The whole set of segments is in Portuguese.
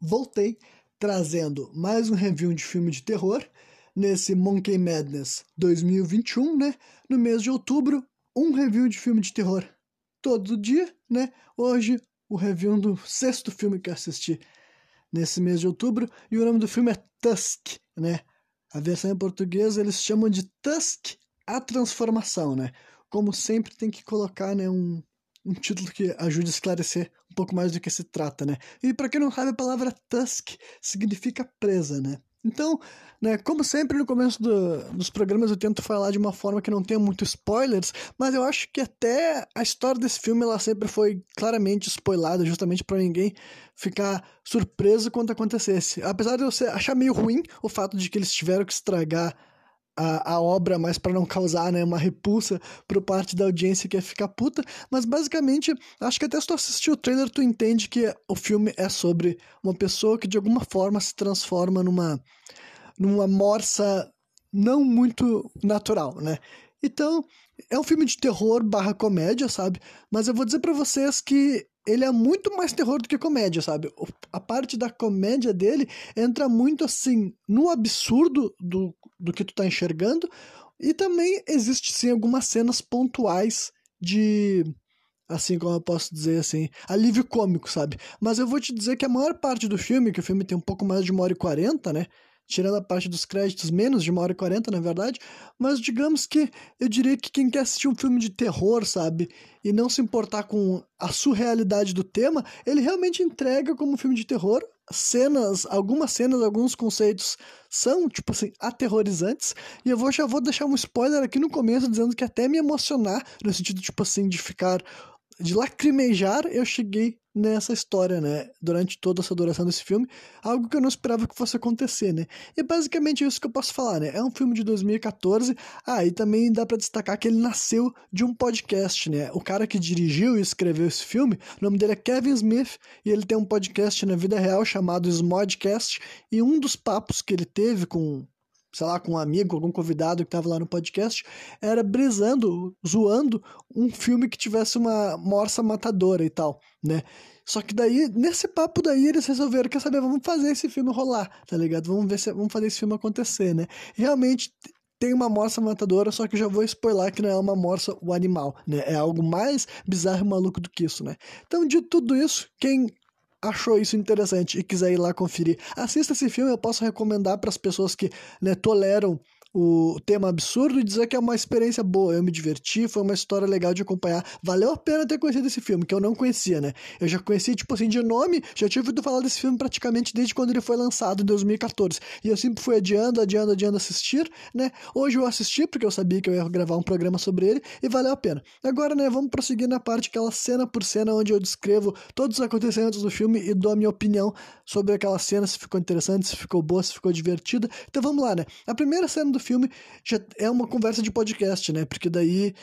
voltei trazendo mais um review de filme de terror nesse Monkey Madness 2021, né? No mês de outubro, um review de filme de terror todo dia, né? Hoje, o review do sexto filme que assisti nesse mês de outubro, e o nome do filme é Tusk, né? A versão em português eles chamam de Tusk, a transformação, né? Como sempre tem que colocar, né, um, um título que ajude a esclarecer um pouco mais do que se trata, né? E para quem não sabe, a palavra tusk significa presa, né? Então, né, como sempre no começo do, dos programas eu tento falar de uma forma que não tenha muitos spoilers, mas eu acho que até a história desse filme ela sempre foi claramente spoilada, justamente para ninguém ficar surpreso quando acontecesse. Apesar de eu achar meio ruim o fato de que eles tiveram que estragar a, a obra, mas para não causar né, uma repulsa por parte da audiência que ia ficar puta. Mas basicamente, acho que até se tu assistir o trailer, tu entende que o filme é sobre uma pessoa que de alguma forma se transforma numa, numa morsa não muito natural, né? Então, é um filme de terror barra comédia, sabe? Mas eu vou dizer para vocês que ele é muito mais terror do que comédia, sabe? A parte da comédia dele entra muito assim no absurdo do, do que tu tá enxergando, e também existe sim algumas cenas pontuais de assim como eu posso dizer assim, alívio cômico, sabe? Mas eu vou te dizer que a maior parte do filme, que o filme tem um pouco mais de uma hora e quarenta, né? Tirando a parte dos créditos, menos de uma hora e quarenta, na verdade, mas digamos que eu diria que quem quer assistir um filme de terror, sabe, e não se importar com a surrealidade do tema, ele realmente entrega como um filme de terror. Cenas, algumas cenas, alguns conceitos são, tipo assim, aterrorizantes. E eu vou, já vou deixar um spoiler aqui no começo, dizendo que até me emocionar, no sentido, tipo assim, de ficar de lacrimejar, eu cheguei nessa história, né? Durante toda essa duração desse filme, algo que eu não esperava que fosse acontecer, né? E basicamente isso que eu posso falar, né? É um filme de 2014. Ah, e também dá para destacar que ele nasceu de um podcast, né? O cara que dirigiu e escreveu esse filme, o nome dele é Kevin Smith, e ele tem um podcast na vida real chamado Smodcast, e um dos papos que ele teve com sei lá, com um amigo, algum convidado que estava lá no podcast, era brisando, zoando um filme que tivesse uma morsa matadora e tal, né? Só que daí, nesse papo daí, eles resolveram, quer saber, vamos fazer esse filme rolar, tá ligado? Vamos ver se vamos fazer esse filme acontecer, né? realmente tem uma morsa matadora, só que já vou spoiler que não é uma morsa o animal, né? É algo mais bizarro e maluco do que isso, né? Então, de tudo isso, quem achou isso interessante e quiser ir lá conferir, assista esse filme. Eu posso recomendar para as pessoas que né, toleram o tema absurdo e dizer que é uma experiência boa. Eu me diverti, foi uma história legal de acompanhar. Valeu a pena ter conhecido esse filme, que eu não conhecia, né? Eu já conheci, tipo assim, de nome, já tinha ouvido falar desse filme praticamente desde quando ele foi lançado, em 2014. E eu sempre fui adiando, adiando, adiando assistir, né? Hoje eu assisti, porque eu sabia que eu ia gravar um programa sobre ele, e valeu a pena. Agora, né, vamos prosseguir na parte, aquela cena por cena, onde eu descrevo todos os acontecimentos do filme e dou a minha opinião sobre aquela cena, se ficou interessante, se ficou boa, se ficou divertida. Então vamos lá, né? A primeira cena do filme já é uma conversa de podcast, né? Porque daí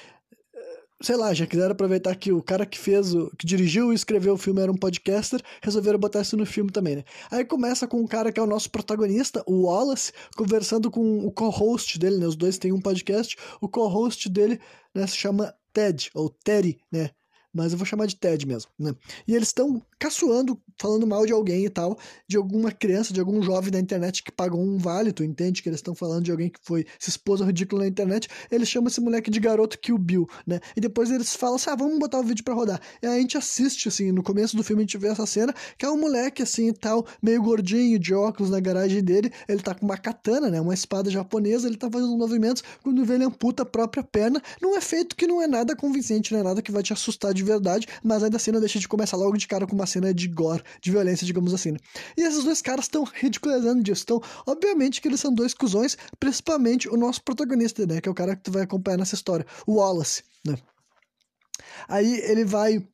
sei lá, já quiseram aproveitar que o cara que fez, o, que dirigiu e escreveu o filme era um podcaster, resolveram botar isso no filme também, né? Aí começa com o cara que é o nosso protagonista, o Wallace, conversando com o co-host dele, né? Os dois têm um podcast, o co-host dele né, se chama Ted, ou Terry, né? mas eu vou chamar de Ted mesmo, né? E eles estão caçoando, falando mal de alguém e tal, de alguma criança, de algum jovem da internet que pagou um vale, tu entende que eles estão falando de alguém que foi se expôs ao ridículo na internet, eles chamam esse moleque de garoto Kill Bill, né? E depois eles falam assim, ah, vamos botar o vídeo para rodar. E a gente assiste, assim, no começo do filme a gente vê essa cena, que é um moleque, assim, e tal, meio gordinho, de óculos na garagem dele, ele tá com uma katana, né? Uma espada japonesa, ele tá fazendo movimentos, quando vê ele amputa a própria perna, não é feito que não é nada convincente, não é nada que vai te assustar de verdade, mas ainda assim não deixa de começar logo de cara com uma cena de gore, de violência, digamos assim. Né? E esses dois caras estão ridicularizando disso. Então, obviamente que eles são dois cuzões, principalmente o nosso protagonista, né? Que é o cara que tu vai acompanhar nessa história, o Wallace, né? Aí ele vai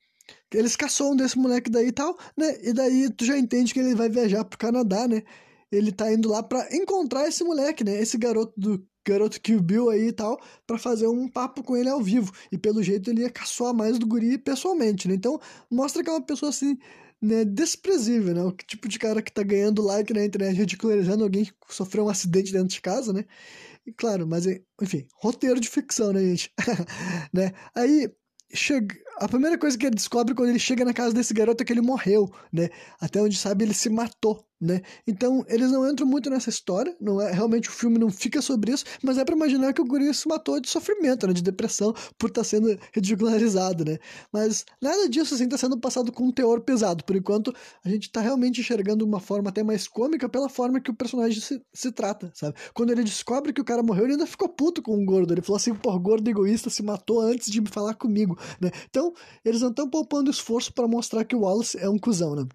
eles caçam desse moleque daí e tal, né? E daí tu já entende que ele vai viajar pro Canadá, né? Ele tá indo lá para encontrar esse moleque, né? Esse garoto do garoto Kill Bill aí e tal, para fazer um papo com ele ao vivo. E pelo jeito ele ia caçoar mais do guri pessoalmente, né? Então mostra que é uma pessoa assim, né, desprezível, né? O tipo de cara que tá ganhando like na internet ridicularizando alguém que sofreu um acidente dentro de casa, né? E claro, mas enfim, roteiro de ficção, né, gente? né? Aí chega a primeira coisa que ele descobre quando ele chega na casa desse garoto é que ele morreu, né? Até onde sabe, ele se matou, né? Então, eles não entram muito nessa história, não é realmente o filme não fica sobre isso, mas é para imaginar que o guri se matou de sofrimento, né? De depressão por estar tá sendo ridicularizado, né? Mas nada disso assim tá sendo passado com um teor pesado. Por enquanto, a gente tá realmente enxergando uma forma até mais cômica pela forma que o personagem se, se trata, sabe? Quando ele descobre que o cara morreu, ele ainda ficou puto com o gordo. Ele falou assim, pô, gordo egoísta se matou antes de falar comigo, né? Então, eles não estão poupando esforço para mostrar que o Wallace é um cuzão, né?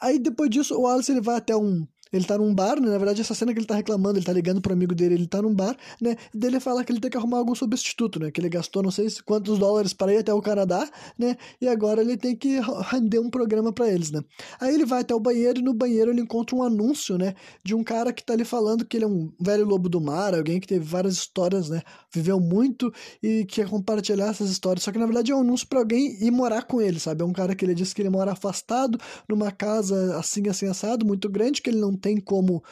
Aí depois disso, o Wallace ele vai até um ele tá num bar, né? Na verdade, essa cena que ele tá reclamando, ele tá ligando pro amigo dele, ele tá num bar, né? E dele fala que ele tem que arrumar algum substituto, né? Que ele gastou não sei quantos dólares para ir até o Canadá, né? E agora ele tem que render um programa para eles, né? Aí ele vai até o banheiro e no banheiro ele encontra um anúncio, né? De um cara que tá ali falando que ele é um velho lobo do mar, alguém que teve várias histórias, né? Viveu muito e quer compartilhar essas histórias. Só que na verdade é um anúncio para alguém ir morar com ele, sabe? É um cara que ele diz que ele mora afastado numa casa assim, assim, assado, muito grande, que ele não tem como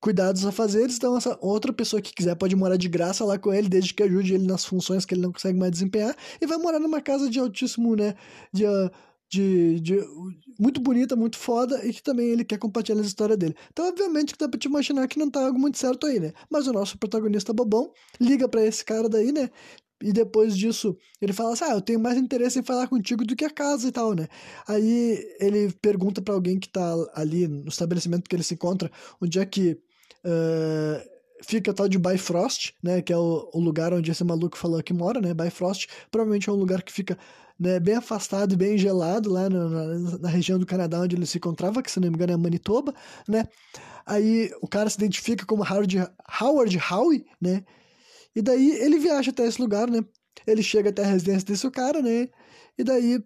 cuidar dos afazeres, então essa outra pessoa que quiser pode morar de graça lá com ele, desde que ajude ele nas funções que ele não consegue mais desempenhar, e vai morar numa casa de altíssimo, né, de, de, de muito bonita, muito foda, e que também ele quer compartilhar a história dele. Então, obviamente, que dá pra te imaginar que não tá algo muito certo aí, né, mas o nosso protagonista bobão liga para esse cara daí, né, e depois disso, ele fala assim: Ah, eu tenho mais interesse em falar contigo do que a casa e tal, né? Aí ele pergunta para alguém que tá ali no estabelecimento que ele se encontra, onde é que uh, fica tal de Bifrost, né? Que é o, o, lugar onde esse maluco falou que mora, né? Bifrost provavelmente é um lugar que fica né, bem afastado e bem gelado lá na, na, na, região do Canadá onde ele se encontrava, que se não me engano é Manitoba, né? Aí o cara se identifica como Howard, Howard Howe, né? E daí ele viaja até esse lugar, né? Ele chega até a residência desse cara, né? E daí,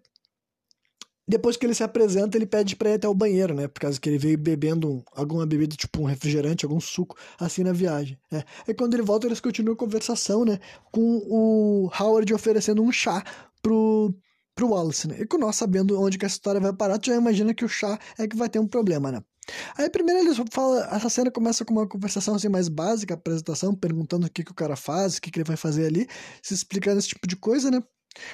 depois que ele se apresenta, ele pede pra ir até o banheiro, né? Por causa que ele veio bebendo alguma bebida, tipo um refrigerante, algum suco, assim na viagem, né? E quando ele volta, eles continuam a conversação, né? Com o Howard oferecendo um chá pro, pro Wallace, né? E com nós sabendo onde que essa história vai parar, tu já imagina que o chá é que vai ter um problema, né? Aí primeiro eles falam, essa cena começa com uma conversação assim mais básica, apresentação, perguntando o que, que o cara faz, o que, que ele vai fazer ali, se explicando esse tipo de coisa, né?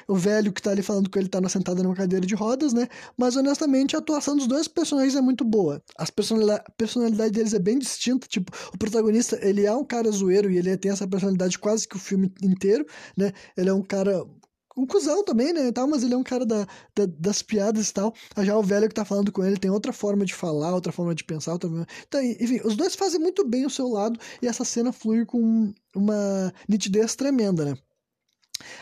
O velho que tá ali falando que ele tá sentado numa cadeira de rodas, né? Mas honestamente a atuação dos dois personagens é muito boa. As personalidade, a personalidade deles é bem distinta. Tipo, o protagonista, ele é um cara zoeiro e ele tem essa personalidade quase que o filme inteiro, né? Ele é um cara um cuzão também, né, tal, mas ele é um cara da, da, das piadas e tal. Já o velho que tá falando com ele tem outra forma de falar, outra forma de pensar. Outra... Então, enfim, os dois fazem muito bem o seu lado e essa cena flui com uma nitidez tremenda, né.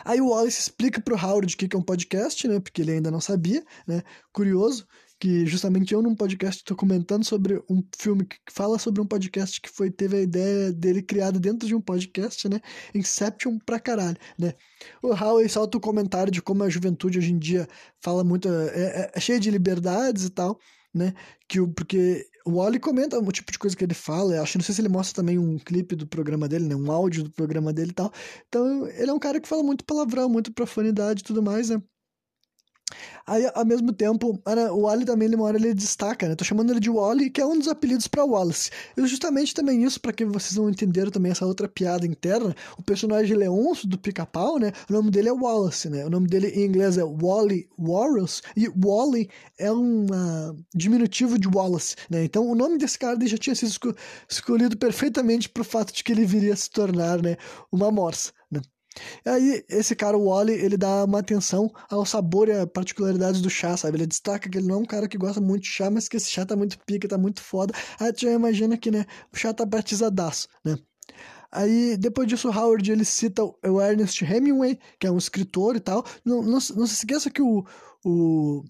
Aí o Wallace explica pro Howard o que é um podcast, né, porque ele ainda não sabia, né, curioso que justamente eu num podcast estou comentando sobre um filme que fala sobre um podcast que foi teve a ideia dele criado dentro de um podcast, né? Inception pra caralho, né? O Howie solta o comentário de como a juventude hoje em dia fala muito é, é, é cheia de liberdades e tal, né? Que o porque o Wally comenta o tipo de coisa que ele fala, acho, não sei se ele mostra também um clipe do programa dele, né? Um áudio do programa dele e tal. Então, ele é um cara que fala muito palavrão, muito profanidade e tudo mais, né? Aí, ao mesmo tempo, o Wally também, ele, uma hora ele destaca, né? Tô chamando ele de Wally, que é um dos apelidos para Wallace. E justamente também isso, para que vocês não entenderam também essa outra piada interna, o personagem Leôncio do Pica-Pau, né? O nome dele é Wallace, né? O nome dele em inglês é Wally Warrels, e Wally é um uh, diminutivo de Wallace, né? Então, o nome desse cara já tinha sido escolhido perfeitamente pro fato de que ele viria se tornar, né, uma morsa? Aí, esse cara, o Wally, ele dá uma atenção ao sabor e a particularidades do chá, sabe? Ele destaca que ele não é um cara que gosta muito de chá, mas que esse chá tá muito pica, tá muito foda. Aí tu já imagina que, né, o chá tá batizadaço, né? Aí, depois disso, o Howard, ele cita o Ernest Hemingway, que é um escritor e tal. Não, não, não se esqueça que o, o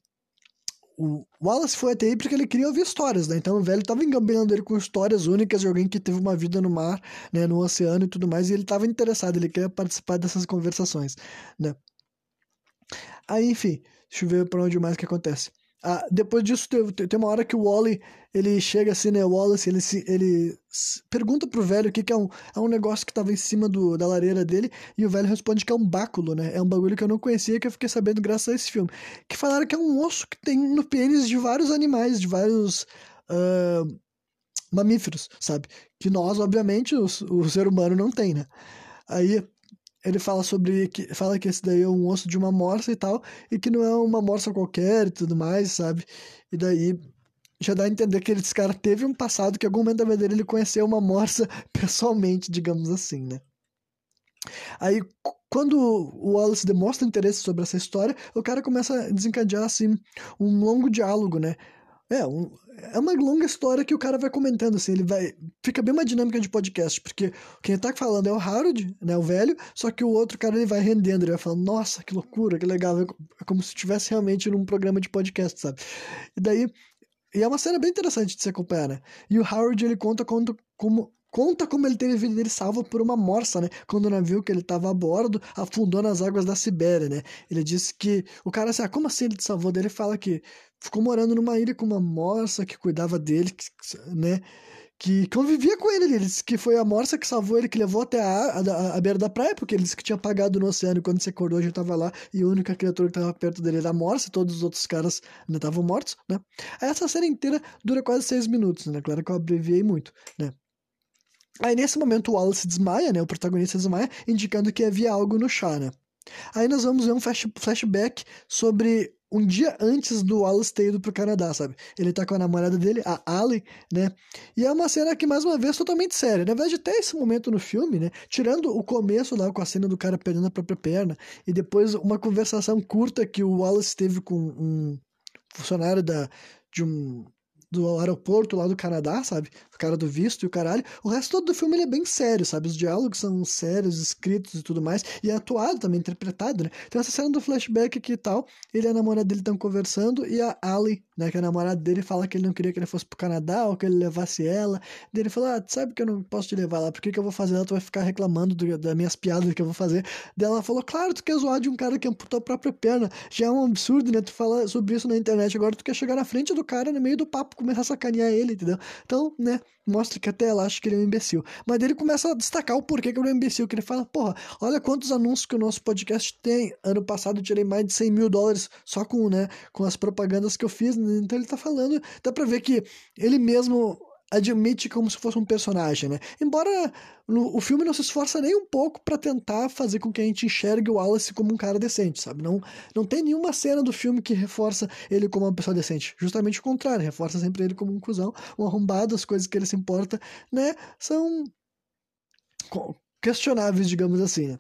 o Wallace foi até aí porque ele queria ouvir histórias, né? Então o velho tava engambelando ele com histórias únicas de alguém que teve uma vida no mar, né, no oceano e tudo mais, e ele tava interessado, ele queria participar dessas conversações, né? Aí, enfim, deixa eu ver pra onde mais que acontece. Ah, depois disso, tem, tem uma hora que o Wally, ele chega assim, né, o Wallace, ele, se, ele pergunta pro velho o que, que é, um, é um negócio que tava em cima do, da lareira dele, e o velho responde que é um báculo, né, é um bagulho que eu não conhecia, que eu fiquei sabendo graças a esse filme, que falaram que é um osso que tem no pênis de vários animais, de vários... Uh, mamíferos, sabe? Que nós, obviamente, o, o ser humano não tem, né? Aí ele fala sobre que fala que esse daí é um osso de uma morsa e tal, e que não é uma morsa qualquer e tudo mais, sabe? E daí já dá a entender que esse cara teve um passado que em algum momento da vida dele ele conheceu uma morsa pessoalmente, digamos assim, né? Aí, quando o Wallace demonstra interesse sobre essa história, o cara começa a desencadear, assim, um longo diálogo, né? É, um, é uma longa história que o cara vai comentando, assim, ele vai... Fica bem uma dinâmica de podcast, porque quem tá falando é o Harold, né, o velho, só que o outro cara, ele vai rendendo, ele vai falando, nossa, que loucura, que legal, é como se estivesse realmente num programa de podcast, sabe? E daí... E é uma cena bem interessante de se acompanhar, né? E o Howard, ele conta como, como conta como ele teve a vida dele salva por uma morsa, né? Quando o navio que ele estava a bordo afundou nas águas da Sibéria, né? Ele disse que o cara assim, ah, como assim ele te salvou dele? Ele fala que ficou morando numa ilha com uma morsa que cuidava dele, né? Que convivia com ele. Ele disse que foi a morsa que salvou ele, que levou até a, a, a beira da praia, porque ele disse que tinha apagado no oceano quando se acordou, já estava lá, e a única criatura que estava perto dele era a morsa, todos os outros caras ainda estavam mortos, né? Essa série inteira dura quase seis minutos, né? Claro que eu abreviei muito, né? Aí nesse momento o Wallace desmaia, né? O protagonista desmaia, indicando que havia algo no chá, né? Aí nós vamos ver um flash, flashback sobre um dia antes do Wallace ter ido pro Canadá, sabe? Ele tá com a namorada dele, a Ali, né? E é uma cena que, mais uma vez, totalmente séria. Na verdade, até esse momento no filme, né? Tirando o começo lá com a cena do cara perdendo a própria perna, e depois uma conversação curta que o Wallace teve com um funcionário da, de um do aeroporto lá do Canadá, sabe? O cara do visto e o caralho. O resto todo do filme ele é bem sério, sabe? Os diálogos são sérios, escritos e tudo mais. E é atuado também, interpretado, né? Então essa cena do flashback aqui e tal, ele e a namorada dele estão conversando e a Ali, né? Que é a namorada dele fala que ele não queria que ele fosse pro Canadá ou que ele levasse ela. Ele fala, ah, sabe que eu não posso te levar lá, por que, que eu vou fazer ela? Tu vai ficar reclamando do, das minhas piadas que eu vou fazer. Daí ela falou, claro, tu quer zoar de um cara que amputou a própria perna. Já é um absurdo, né? Tu fala sobre isso na internet, agora tu quer chegar na frente do cara no meio do papo, começar a sacanear ele, entendeu? Então, né, mostra que até ela acha que ele é um imbecil. Mas ele começa a destacar o porquê que ele é um imbecil, que ele fala, porra, olha quantos anúncios que o nosso podcast tem. Ano passado eu tirei mais de 100 mil dólares só com, né, com as propagandas que eu fiz. Então ele tá falando, dá pra ver que ele mesmo admite como se fosse um personagem, né? Embora no, o filme não se esforça nem um pouco para tentar fazer com que a gente enxergue o Wallace como um cara decente, sabe? Não, não tem nenhuma cena do filme que reforça ele como uma pessoa decente. Justamente o contrário, reforça sempre ele como um cuzão, um arrombado, as coisas que ele se importa, né? São questionáveis, digamos assim, né?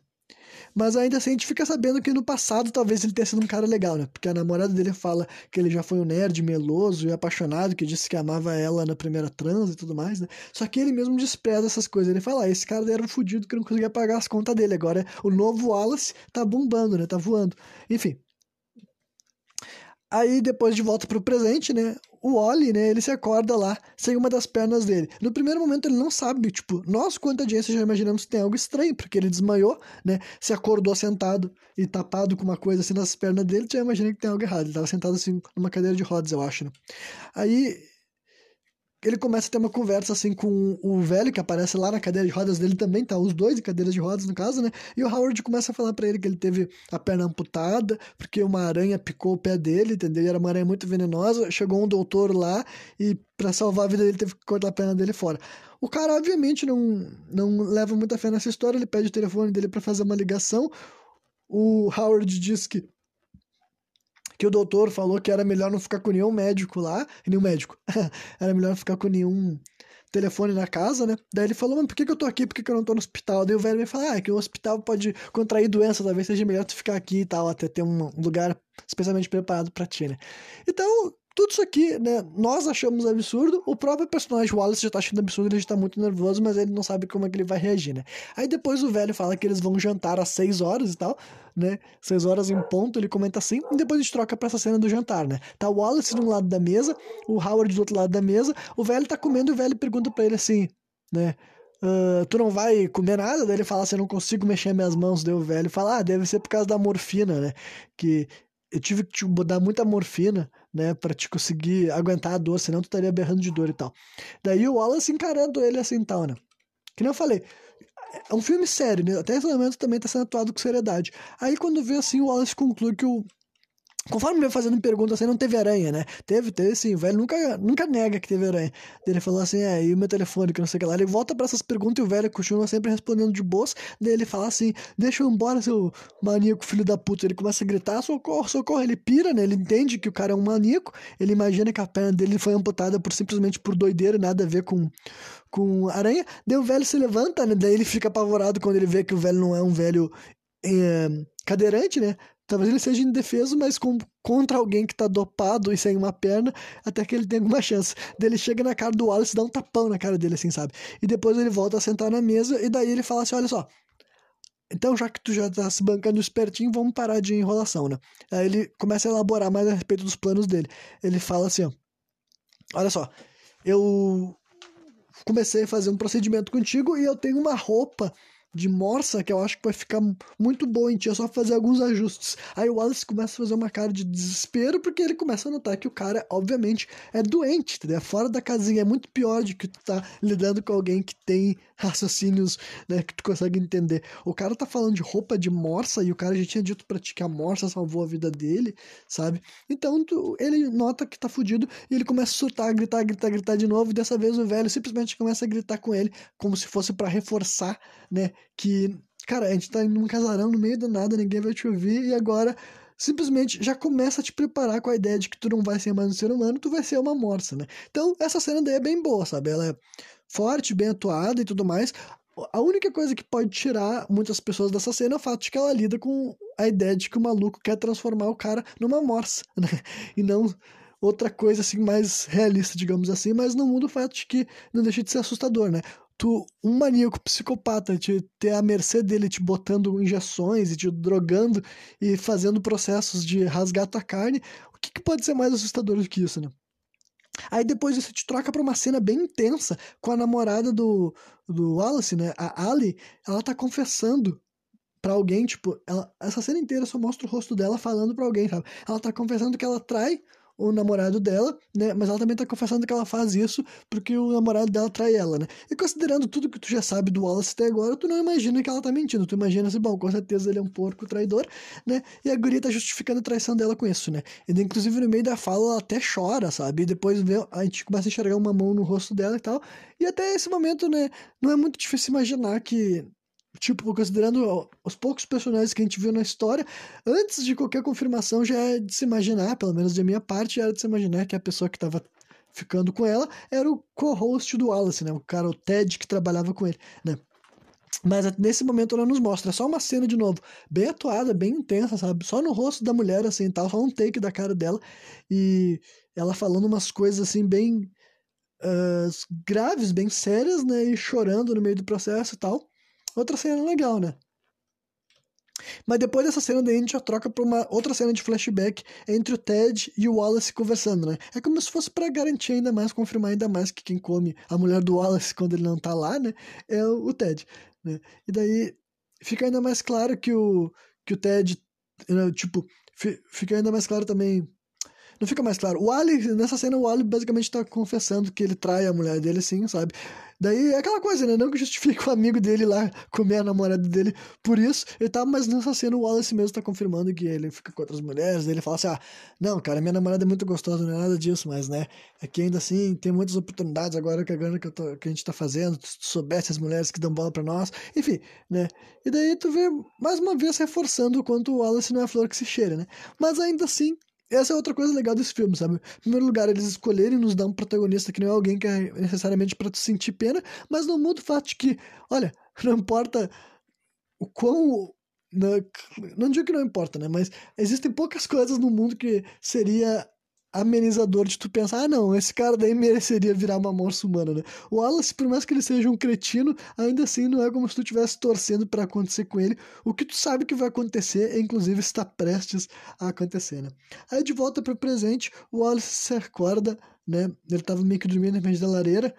Mas ainda assim a gente fica sabendo que no passado talvez ele tenha sido um cara legal, né? Porque a namorada dele fala que ele já foi um nerd meloso e apaixonado, que disse que amava ela na primeira trans e tudo mais, né? Só que ele mesmo despreza essas coisas. Ele fala, ah, esse cara era um fudido que não conseguia pagar as contas dele. Agora o novo Wallace tá bombando, né? Tá voando. Enfim. Aí depois de volta pro presente, né? o Oli, né, ele se acorda lá sem uma das pernas dele. No primeiro momento ele não sabe, tipo, nós quanto audiência já imaginamos que tem algo estranho, porque ele desmaiou, né, se acordou sentado e tapado com uma coisa assim nas pernas dele, já imaginei que tem algo errado. Ele estava sentado assim numa cadeira de rodas, eu acho, né. Aí ele começa a ter uma conversa assim com o velho que aparece lá na cadeira de rodas dele também, tá? Os dois em cadeiras de rodas, no caso, né? E o Howard começa a falar para ele que ele teve a perna amputada porque uma aranha picou o pé dele, entendeu? E era uma aranha muito venenosa. Chegou um doutor lá e para salvar a vida dele teve que cortar a perna dele fora. O cara, obviamente, não, não leva muita fé nessa história. Ele pede o telefone dele para fazer uma ligação. O Howard diz que que o doutor falou que era melhor não ficar com nenhum médico lá, nenhum médico, era melhor não ficar com nenhum telefone na casa, né? Daí ele falou, mas por que, que eu tô aqui? Por que, que eu não tô no hospital? Daí o velho me falou, ah, é que o hospital pode contrair doença, talvez seja melhor tu ficar aqui e tal, até ter um lugar especialmente preparado para ti, né? Então, tudo isso aqui, né, nós achamos absurdo, o próprio personagem Wallace já tá achando absurdo, ele já tá muito nervoso, mas ele não sabe como é que ele vai reagir, né? Aí depois o velho fala que eles vão jantar às 6 horas e tal, né? 6 horas em ponto, ele comenta assim, e depois a gente troca pra essa cena do jantar, né? Tá o Wallace de um lado da mesa, o Howard do outro lado da mesa, o velho tá comendo e o velho pergunta para ele assim, né? Uh, tu não vai comer nada? Daí ele fala assim, eu não consigo mexer minhas mãos. O velho fala, ah, deve ser por causa da morfina, né? Que eu tive que te dar muita morfina, né, para te conseguir aguentar a dor, senão tu estaria berrando de dor e tal. Daí o Wallace encarando ele assim tal, né? Que nem eu falei, é um filme sério, né? Até esse momento também tá sendo atuado com seriedade. Aí quando vê assim, o Wallace conclui que o Conforme ele vai fazendo perguntas, assim, não teve aranha, né? Teve, teve sim. O velho nunca, nunca nega que teve aranha. Ele falou assim, é, e o meu telefone, que não sei o que lá. Ele volta para essas perguntas e o velho continua sempre respondendo de boas. Daí ele fala assim, deixa eu embora, seu maníaco filho da puta. Ele começa a gritar, socorro, socorro. Ele pira, né? Ele entende que o cara é um maníaco. Ele imagina que a perna dele foi amputada por simplesmente por doideira, nada a ver com, com aranha. Daí o velho se levanta, né? Daí ele fica apavorado quando ele vê que o velho não é um velho... É, cadeirante, né? Talvez ele seja indefeso, mas com, contra alguém que tá dopado e sem uma perna, até que ele tem alguma chance. Daí ele chega na cara do Wallace e dá um tapão na cara dele, assim, sabe? E depois ele volta a sentar na mesa e daí ele fala assim: olha só. Então, já que tu já tá se bancando espertinho, vamos parar de enrolação, né? Aí ele começa a elaborar mais a respeito dos planos dele. Ele fala assim: ó, olha só, eu comecei a fazer um procedimento contigo e eu tenho uma roupa de morsa que eu acho que vai ficar muito boa em ti, é só fazer alguns ajustes. Aí o Wallace começa a fazer uma cara de desespero porque ele começa a notar que o cara, obviamente, é doente, entendeu? É fora da casinha, é muito pior de que tu tá lidando com alguém que tem raciocínios, né, que tu consegue entender. O cara tá falando de roupa de morsa e o cara já tinha dito pra ti que a morsa salvou a vida dele, sabe? Então tu, ele nota que tá fudido e ele começa a surtar, gritar, gritar, gritar de novo e dessa vez o velho simplesmente começa a gritar com ele como se fosse para reforçar, né, que, cara, a gente tá num casarão no meio do nada, ninguém vai te ouvir, e agora simplesmente já começa a te preparar com a ideia de que tu não vai ser mais um ser humano, tu vai ser uma morsa, né? Então, essa cena daí é bem boa, sabe? Ela é forte, bem atuada e tudo mais. A única coisa que pode tirar muitas pessoas dessa cena é o fato de que ela lida com a ideia de que o maluco quer transformar o cara numa morsa, né? E não outra coisa assim mais realista, digamos assim, mas não muda o fato de que não deixa de ser assustador, né? Tu, um maníaco psicopata, te ter a mercê dele te botando injeções e te drogando e fazendo processos de rasgar tua carne, o que, que pode ser mais assustador do que isso, né? Aí depois isso te troca pra uma cena bem intensa com a namorada do, do Wallace, né? A Ali, ela tá confessando para alguém, tipo, ela, essa cena inteira só mostra o rosto dela falando para alguém, sabe? Ela tá confessando que ela trai o namorado dela, né? Mas ela também tá confessando que ela faz isso porque o namorado dela trai ela, né? E considerando tudo que tu já sabe do Wallace até agora, tu não imagina que ela tá mentindo. Tu imagina assim, bom, com certeza ele é um porco traidor, né? E a guria tá justificando a traição dela com isso, né? E inclusive no meio da fala ela até chora, sabe? E depois vê, a gente começa a enxergar uma mão no rosto dela e tal. E até esse momento, né? Não é muito difícil imaginar que tipo, considerando os poucos personagens que a gente viu na história, antes de qualquer confirmação já é de se imaginar, pelo menos da minha parte, era de se imaginar que a pessoa que estava ficando com ela era o co-host do Wallace, né? O cara, o Ted, que trabalhava com ele, né? Mas nesse momento ela nos mostra só uma cena de novo, bem atuada, bem intensa, sabe? Só no rosto da mulher, assim, tal, só um take da cara dela e ela falando umas coisas, assim, bem uh, graves, bem sérias, né? E chorando no meio do processo e tal. Outra cena legal, né? Mas depois dessa cena daí a gente já troca pra uma outra cena de flashback entre o Ted e o Wallace conversando, né? É como se fosse para garantir ainda mais, confirmar ainda mais que quem come a mulher do Wallace quando ele não tá lá, né? É o, Ted, né? E daí fica ainda mais claro que o, que o Ted, né, tipo, fica ainda mais claro também não fica mais claro. O Ali, nessa cena, o Ali basicamente tá confessando que ele trai a mulher dele, sim, sabe? Daí é aquela coisa, né? Não que justifique o amigo dele lá comer a namorada dele por isso. Ele tá, mas nessa cena o Wallace mesmo tá confirmando que ele fica com outras mulheres. Ele fala assim: ah, não, cara, minha namorada é muito gostosa, não é nada disso, mas, né? É que ainda assim tem muitas oportunidades agora que a grana que, tô, que a gente tá fazendo, se tu soubesse as mulheres que dão bola pra nós, enfim, né? E daí tu vê mais uma vez reforçando o quanto o Wallace não é flor que se cheira, né? Mas ainda assim, essa é outra coisa legal desse filme, sabe? Em primeiro lugar, eles escolherem nos dar um protagonista que não é alguém que é necessariamente para tu sentir pena, mas não muda o fato de que, olha, não importa o quão. Não, não digo que não importa, né? Mas existem poucas coisas no mundo que seria amenizador de tu pensar, ah, não, esse cara daí mereceria virar uma morsa humana, né? O Wallace, por mais que ele seja um cretino, ainda assim não é como se tu estivesse torcendo para acontecer com ele. O que tu sabe que vai acontecer, inclusive, está prestes a acontecer, né? Aí de volta para o presente, o Wallace se acorda, né? Ele tava meio que dormindo na frente da lareira,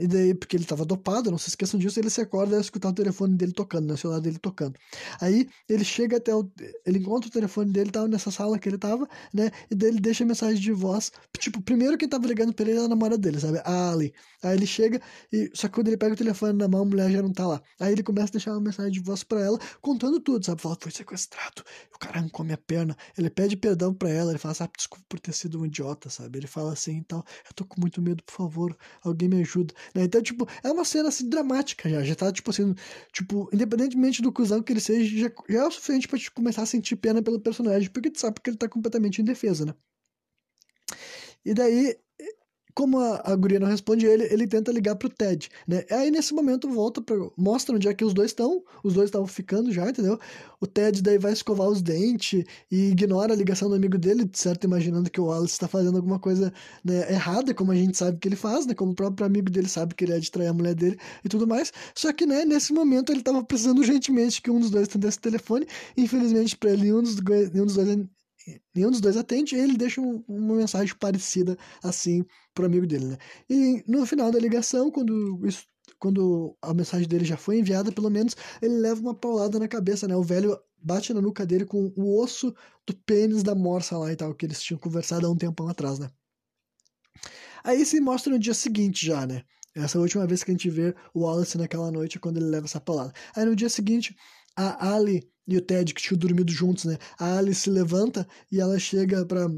E daí, porque ele tava dopado, não se esqueçam disso, ele se acorda e escutar o telefone dele tocando, né? O celular dele tocando. Aí ele chega até o. Ele encontra o telefone dele, tava nessa sala que ele tava, né? E daí ele deixa mensagem de voz. Tipo, primeiro quem tava ligando pra ele era a namorada dele, sabe? A Ali. Aí ele chega e. Só que quando ele pega o telefone na mão, a mulher já não tá lá. Aí ele começa a deixar uma mensagem de voz pra ela, contando tudo, sabe? Fala, foi sequestrado. O cara arrancou minha perna. Ele pede perdão pra ela, ele fala, sabe, desculpa por ter sido um idiota, sabe? Ele fala assim, então, eu tô com muito medo, por favor, alguém me ajuda. Né? Então, tipo, é uma cena assim dramática já. Já tá, tipo assim, tipo, independentemente do cuzão que ele seja, já, já é o suficiente pra te começar a sentir pena pelo personagem, porque tu sabe que ele tá completamente indefeso, né? E daí, como a, a guria não responde ele, ele tenta ligar pro Ted, né? Aí nesse momento volta para mostra onde é que os dois estão, os dois estavam ficando já, entendeu? O Ted daí vai escovar os dentes e ignora a ligação do amigo dele, certo? Imaginando que o Wallace está fazendo alguma coisa né, errada, como a gente sabe que ele faz, né? Como o próprio amigo dele sabe que ele é de trair a mulher dele e tudo mais. Só que, né, nesse momento ele estava precisando urgentemente que um dos dois atendesse o telefone. Infelizmente para ele, nenhum dos, nenhum dos dois nenhum dos dois atende, e ele deixa um, uma mensagem parecida assim pro amigo dele, né? E no final da ligação, quando isso, quando a mensagem dele já foi enviada, pelo menos, ele leva uma paulada na cabeça, né? O velho bate na nuca dele com o osso do pênis da morsa lá e tal, que eles tinham conversado há um tempão atrás, né? Aí se mostra no dia seguinte já, né? Essa é a última vez que a gente vê o Wallace naquela noite, quando ele leva essa paulada. Aí no dia seguinte, a Ali e o Ted, que tinham dormido juntos, né? A Alice se levanta e ela chega pra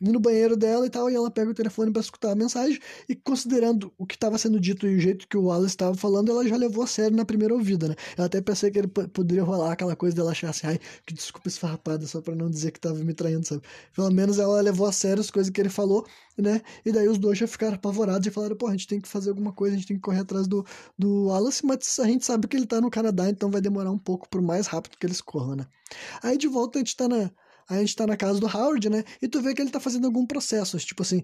no banheiro dela e tal, e ela pega o telefone para escutar a mensagem, e considerando o que estava sendo dito e o jeito que o Wallace estava falando, ela já levou a sério na primeira ouvida, né? Eu até pensei que ele poderia rolar aquela coisa dela achar assim, ai, que desculpa esfarrapada, só para não dizer que estava me traindo, sabe? Pelo menos ela levou a sério as coisas que ele falou, né? E daí os dois já ficaram apavorados e falaram, pô, a gente tem que fazer alguma coisa, a gente tem que correr atrás do, do Wallace, mas a gente sabe que ele tá no Canadá, então vai demorar um pouco por mais rápido que eles corram, né? Aí de volta a gente tá na A gente tá na casa do Howard, né? E tu vê que ele tá fazendo algum processo. Tipo assim,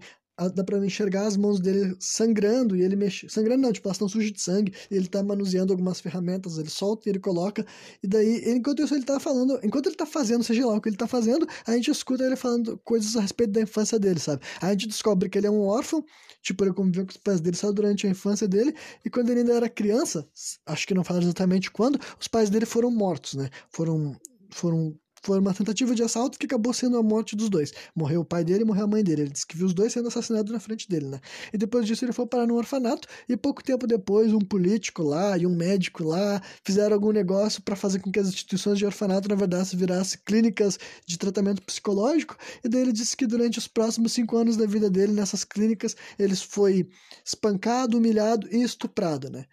dá pra enxergar as mãos dele sangrando e ele mexe. Sangrando não, tipo, elas estão sujas de sangue. E ele tá manuseando algumas ferramentas, ele solta e ele coloca. E daí, enquanto isso, ele tá falando. Enquanto ele tá fazendo, seja lá o que ele tá fazendo, a gente escuta ele falando coisas a respeito da infância dele, sabe? A gente descobre que ele é um órfão. Tipo, ele conviveu com os pais dele só durante a infância dele. E quando ele ainda era criança, acho que não fala exatamente quando, os pais dele foram mortos, né? Foram. Foram foi uma tentativa de assalto que acabou sendo a morte dos dois. Morreu o pai dele e morreu a mãe dele. Ele disse que viu os dois sendo assassinados na frente dele, né? E depois disso ele foi parar no orfanato e pouco tempo depois um político lá e um médico lá fizeram algum negócio para fazer com que as instituições de orfanato na verdade virassem clínicas de tratamento psicológico. E daí ele disse que durante os próximos cinco anos da vida dele nessas clínicas ele foi espancado, humilhado e estuprado, né?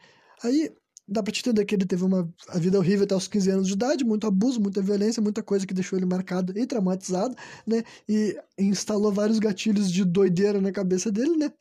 Aí dá pra te entender que ele teve uma a vida horrível até os 15 anos de idade, muito abuso, muita violência, muita coisa que deixou ele marcado e traumatizado, né? E instalou vários gatilhos de doideira na cabeça dele, né?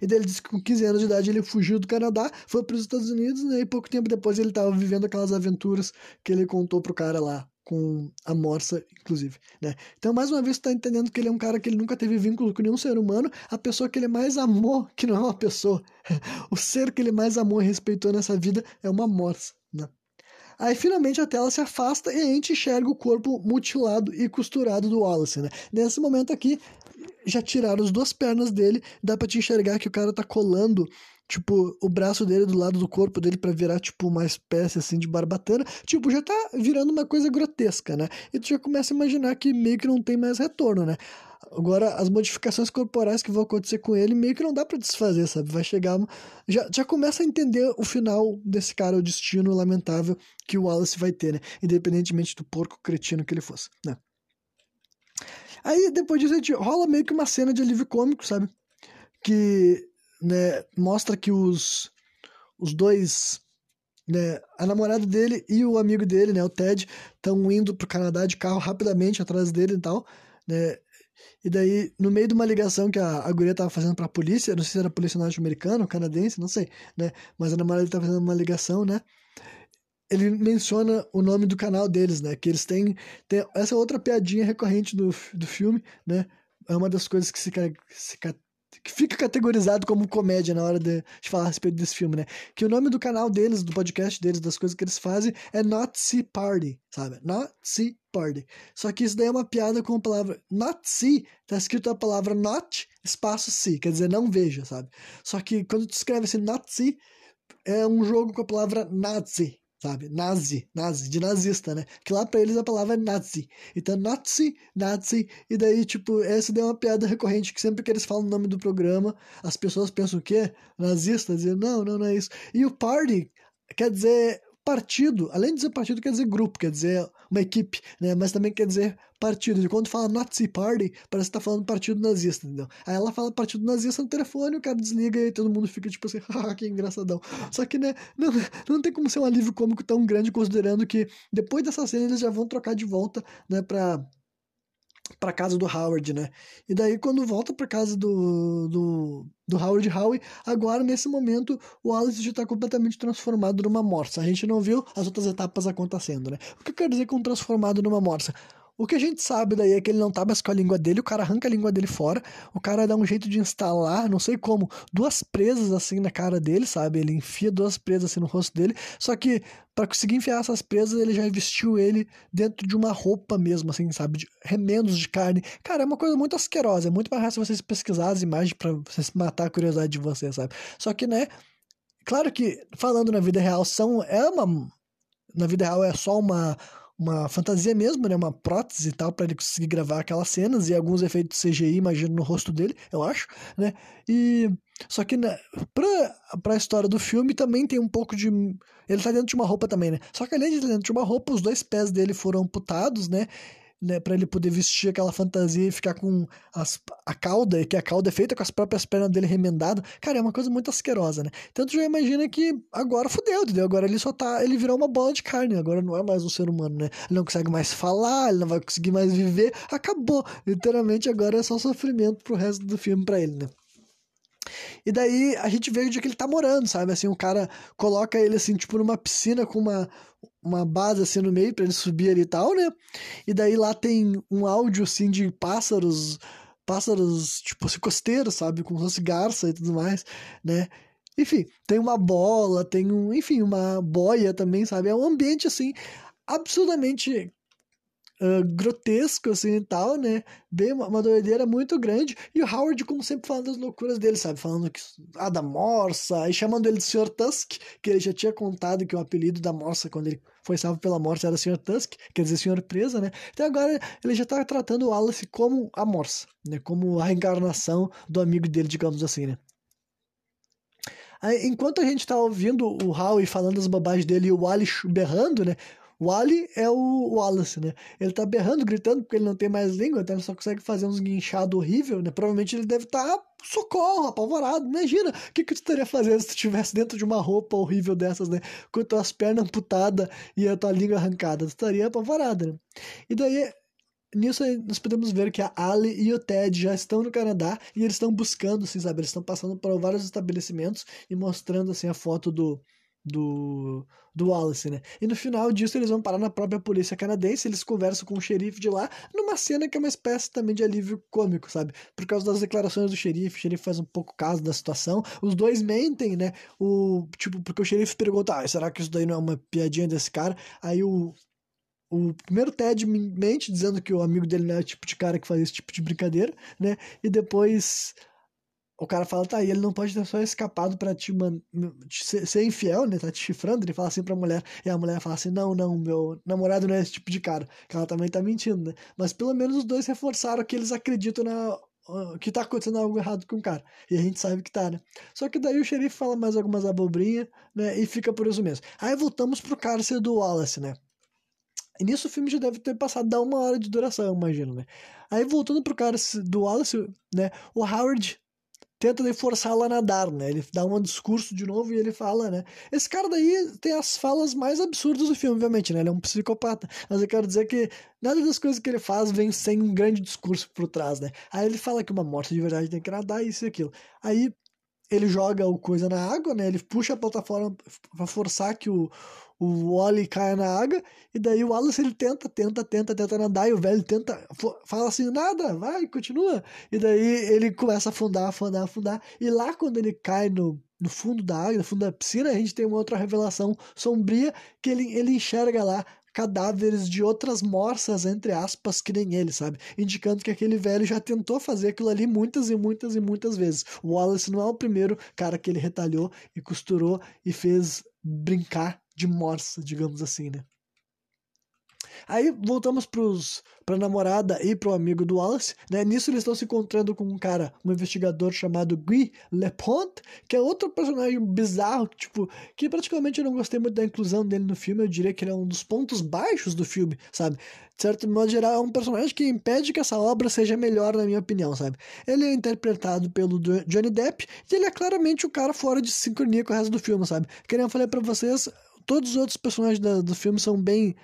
E daí ele disse que com 15 anos de idade ele fugiu do Canadá, foi para os Estados Unidos, né? E pouco tempo depois ele estava vivendo aquelas aventuras que ele contou pro cara lá, com a Morsa, inclusive, né? Então, mais uma vez, tu tá entendendo que ele é um cara que ele nunca teve vínculo com nenhum ser humano, a pessoa que ele mais amou, que não é uma pessoa, o ser que ele mais amou e respeitou nessa vida é uma Morsa, né? Aí finalmente a tela se afasta e a gente enxerga o corpo mutilado e costurado do Wallace, né? Nesse momento aqui, já tiraram as duas pernas dele, dá pra te enxergar que o cara tá colando tipo, o braço dele do lado do corpo dele para virar, tipo, uma espécie, assim, de barbatana, tipo, já tá virando uma coisa grotesca, né? E tu já começa a imaginar que meio que não tem mais retorno, né? Agora, as modificações corporais que vão acontecer com ele, meio que não dá para desfazer, sabe? Vai chegar. Já, já começa a entender o final desse cara, o destino lamentável que o Wallace vai ter, né? Independentemente do porco cretino que ele fosse, né? Aí, depois disso, a gente rola meio que uma cena de alívio cômico, sabe? Que né, mostra que os, os dois, né, a namorada dele e o amigo dele, né, o Ted, estão indo pro Canadá de carro rapidamente atrás dele e tal, né, e daí, no meio de uma ligação que a, a guria tava fazendo pra polícia, não sei se era polícia norte-americana canadense, não sei, né, mas a namorada tava fazendo uma ligação, né, ele menciona o nome do canal deles, né, que eles têm, têm essa outra piadinha recorrente do, do filme, né, é uma das coisas que se, se que fica categorizado como comédia na hora de, falar a respeito desse filme, né? Que o nome do canal deles, do podcast deles, das coisas que eles fazem é See Party, sabe? See Party. Só que isso daí é uma piada com a palavra See, tá escrito a palavra Not, espaço See, quer dizer não veja, sabe? Só que quando tu escreve assim See, é um jogo com a palavra Nazi, sabe? Nazi, nazi, de nazista, né? Que lá pra eles a palavra é nazi. Então, nazi, nazi, e daí, tipo, essa daí é uma piada recorrente que sempre que eles falam o nome do programa, as pessoas pensam o quê? Nazista? Dizem, não, não, não é isso. E o party quer dizer partido, além de dizer partido, quer dizer grupo, quer dizer uma equipe, né? Mas também quer dizer partido. E quando fala Nazi Party, parece que tá falando partido nazista, entendeu? Aí ela fala partido nazista no telefone, o cara desliga e todo mundo fica tipo assim, ah, que engraçadão. Só que, né, não, não tem como ser um alívio cômico tão grande, considerando que depois dessa cena eles já vão trocar de volta, né, pra para casa do Howard, né? E daí quando volta para casa do, do, do Howard Howe, agora nesse momento o Alice já está completamente transformado numa morsa. A gente não viu as outras etapas acontecendo, né? O que eu quero dizer com transformado numa morsa? O que a gente sabe daí é que ele não tá mais com a língua dele, o cara arranca a língua dele fora, o cara dá um jeito de instalar, não sei como, duas presas assim na cara dele, sabe? Ele enfia duas presas assim no rosto dele, só que para conseguir enfiar essas presas, ele já vestiu ele dentro de uma roupa mesmo, assim, sabe? De remendos de carne. Cara, é uma coisa muito asquerosa, é muito mais fácil vocês pesquisar as imagens para vocês matar a curiosidade de vocês, sabe? Só que, né, claro que falando na vida real, são é uma na vida real é só uma uma fantasia mesmo, né? Uma prótese e tal, para ele conseguir gravar aquelas cenas e alguns efeitos CGI, imagino, no rosto dele, eu acho, né? E. Só que né, pra, pra história do filme também tem um pouco de. Ele tá dentro de uma roupa também, né? Só que além de estar dentro de uma roupa, os dois pés dele foram amputados, né? Né, para ele poder vestir aquela fantasia e ficar com as, a cauda, que a cauda é feita com as próprias pernas dele remendadas. Cara, é uma coisa muito asquerosa, né? Então tu já imagina que agora fudeu, entendeu? Agora ele só tá. Ele virou uma bola de carne, agora não é mais um ser humano, né? Ele não consegue mais falar, ele não vai conseguir mais viver. Acabou. Literalmente agora é só sofrimento pro resto do filme para ele, né? E daí a gente vê onde é que ele tá morando, sabe? Assim, o cara coloca ele assim, tipo, numa piscina com uma, uma base assim no meio para ele subir ali e tal, né? E daí lá tem um áudio assim de pássaros, pássaros tipo assim, costeiros, sabe? Com fosse garça e tudo mais, né? Enfim, tem uma bola, tem um, enfim, uma boia também, sabe? É um ambiente assim absurdamente uh, grotesco, assim, e tal, né? Bem, uma, uma doideira muito grande. E o Howard, como sempre, falando das loucuras dele, sabe? Falando que, ah, da Morsa, e chamando ele de Sr. Tusk, que ele já tinha contado que o apelido da Morsa, quando ele foi salvo pela Morsa, era Sr. Tusk, quer dizer, Senhor Presa, né? Então agora ele já tá tratando o Wallace como a Morsa, né? Como a reencarnação do amigo dele, digamos assim, né? Enquanto a gente tá ouvindo o Howie falando as bobagens dele e o Wallace berrando, né? O Ali é o Wallace, né? Ele tá berrando, gritando, porque ele não tem mais língua, então ele só consegue fazer uns guinchados horrível, né? Provavelmente ele deve estar, tá, socorro, apavorado. Imagina, o que, que tu estaria fazendo se tu estivesse dentro de uma roupa horrível dessas, né? Com as tuas pernas amputadas e a tua língua arrancada. Tu estaria apavorado, né? E daí, nisso nós podemos ver que a Ali e o Ted já estão no Canadá e eles estão buscando, assim, sabe? Eles estão passando por vários estabelecimentos e mostrando, assim, a foto do do, do Wallace, né? E no final disso eles vão parar na própria polícia canadense, eles conversam com o xerife de lá, numa cena que é uma espécie também de alívio cômico, sabe? Por causa das declarações do xerife, o xerife faz um pouco caso da situação, os dois mentem, né? O, tipo, porque o xerife pergunta, ah, será que isso daí não é uma piadinha desse cara? Aí o, o primeiro Ted mente dizendo que o amigo dele não é o tipo de cara que faz esse tipo de brincadeira, né? E depois o cara fala, tá, e ele não pode ter só escapado para te, man... ser, ser infiel, né? Tá te chifrando, ele fala assim pra mulher, e a mulher fala assim, não, não, meu namorado não é esse tipo de cara, que ela também tá mentindo, né? Mas pelo menos os dois reforçaram que eles acreditam na que tá acontecendo algo errado com o cara. E a gente sabe que tá, né? Só que daí o xerife fala mais algumas abobrinhas, né? E fica por isso mesmo. Aí voltamos pro cárcere do Wallace, né? E nisso o filme já deve ter passado da uma hora de duração, eu imagino, né? Aí voltando pro cárcere do Wallace, né? O Howard tenta forçá-la a nadar, né? Ele dá um discurso de novo e ele fala, né? Esse cara daí tem as falas mais absurdas do filme, obviamente, né? Ele é um psicopata. Mas eu quero dizer que nada das coisas que ele faz vem sem um grande discurso por trás, né? Aí ele fala que uma morte de verdade tem que nadar, isso e aquilo. Aí ele joga o coisa na água, né? Ele puxa a plataforma para forçar que o, o Wally cai na água, e daí o Wallace ele tenta, tenta, tenta, tenta nadar, e o velho tenta, fala assim, nada, vai, continua. E daí ele começa a afundar, afundar, afundar, e lá quando ele cai no, no fundo da água, no fundo da piscina, a gente tem uma outra revelação sombria, que ele, ele enxerga lá cadáveres de outras morsas, entre aspas, que nem ele, sabe? Indicando que aquele velho já tentou fazer aquilo ali muitas e muitas e muitas vezes. O Wallace não é o primeiro cara que ele retalhou e costurou e fez brincar de morsa, digamos assim, né? Aí voltamos pros, pra namorada e pro amigo do Wallace, né? Nisso eles estão se encontrando com um cara, um investigador chamado Guy Leponte, que é outro personagem bizarro, tipo, que praticamente eu não gostei muito da inclusão dele no filme, eu diria que ele é um dos pontos baixos do filme, sabe? De certo modo geral, é um personagem que impede que essa obra seja melhor, na minha opinião, sabe? Ele é interpretado pelo Johnny Depp e ele é claramente o cara fora de sincronia com o resto do filme, sabe? Que nem eu vocês, todos os outros personagens do, do filme são bem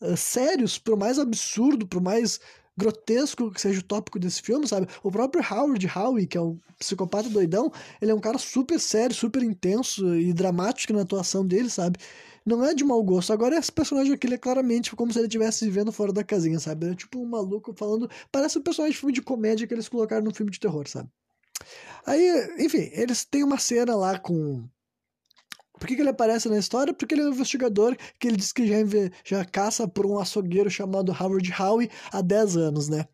uh, sérios, por mais absurdo, por mais grotesco que seja o tópico desse filme, sabe? O próprio Howard Howe, que é um psicopata doidão, ele é um cara super sério, super intenso e dramático na atuação dele, sabe? Não é de mau gosto. Agora, esse personagem aqui, ele é claramente como se ele estivesse vivendo fora da casinha, sabe? É tipo um maluco falando. Parece um personagem de filme de comédia que eles colocaram no filme de terror, sabe? Aí, enfim, eles têm uma cena lá com por que, que ele aparece na história? Porque ele é um investigador que ele diz que já, já caça por um açougueiro chamado Howard Howe há 10 anos, né?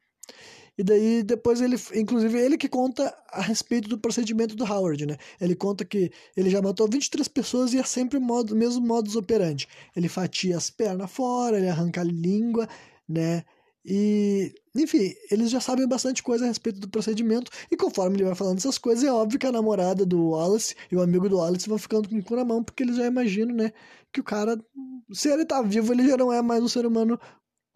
E daí depois ele, inclusive ele que conta a respeito do procedimento do Howard, né? Ele conta que ele já matou 23 pessoas e é sempre o modo, mesmo modus operandi. Ele fatia as pernas fora, ele arranca a língua, né? E, enfim, eles já sabem bastante coisa a respeito do procedimento, e conforme ele vai falando essas coisas, é óbvio que a namorada do Wallace e o amigo do Wallace vão ficando com o cu na mão, porque eles já imaginam, né, que o cara, se ele tá vivo, ele já não é mais um ser humano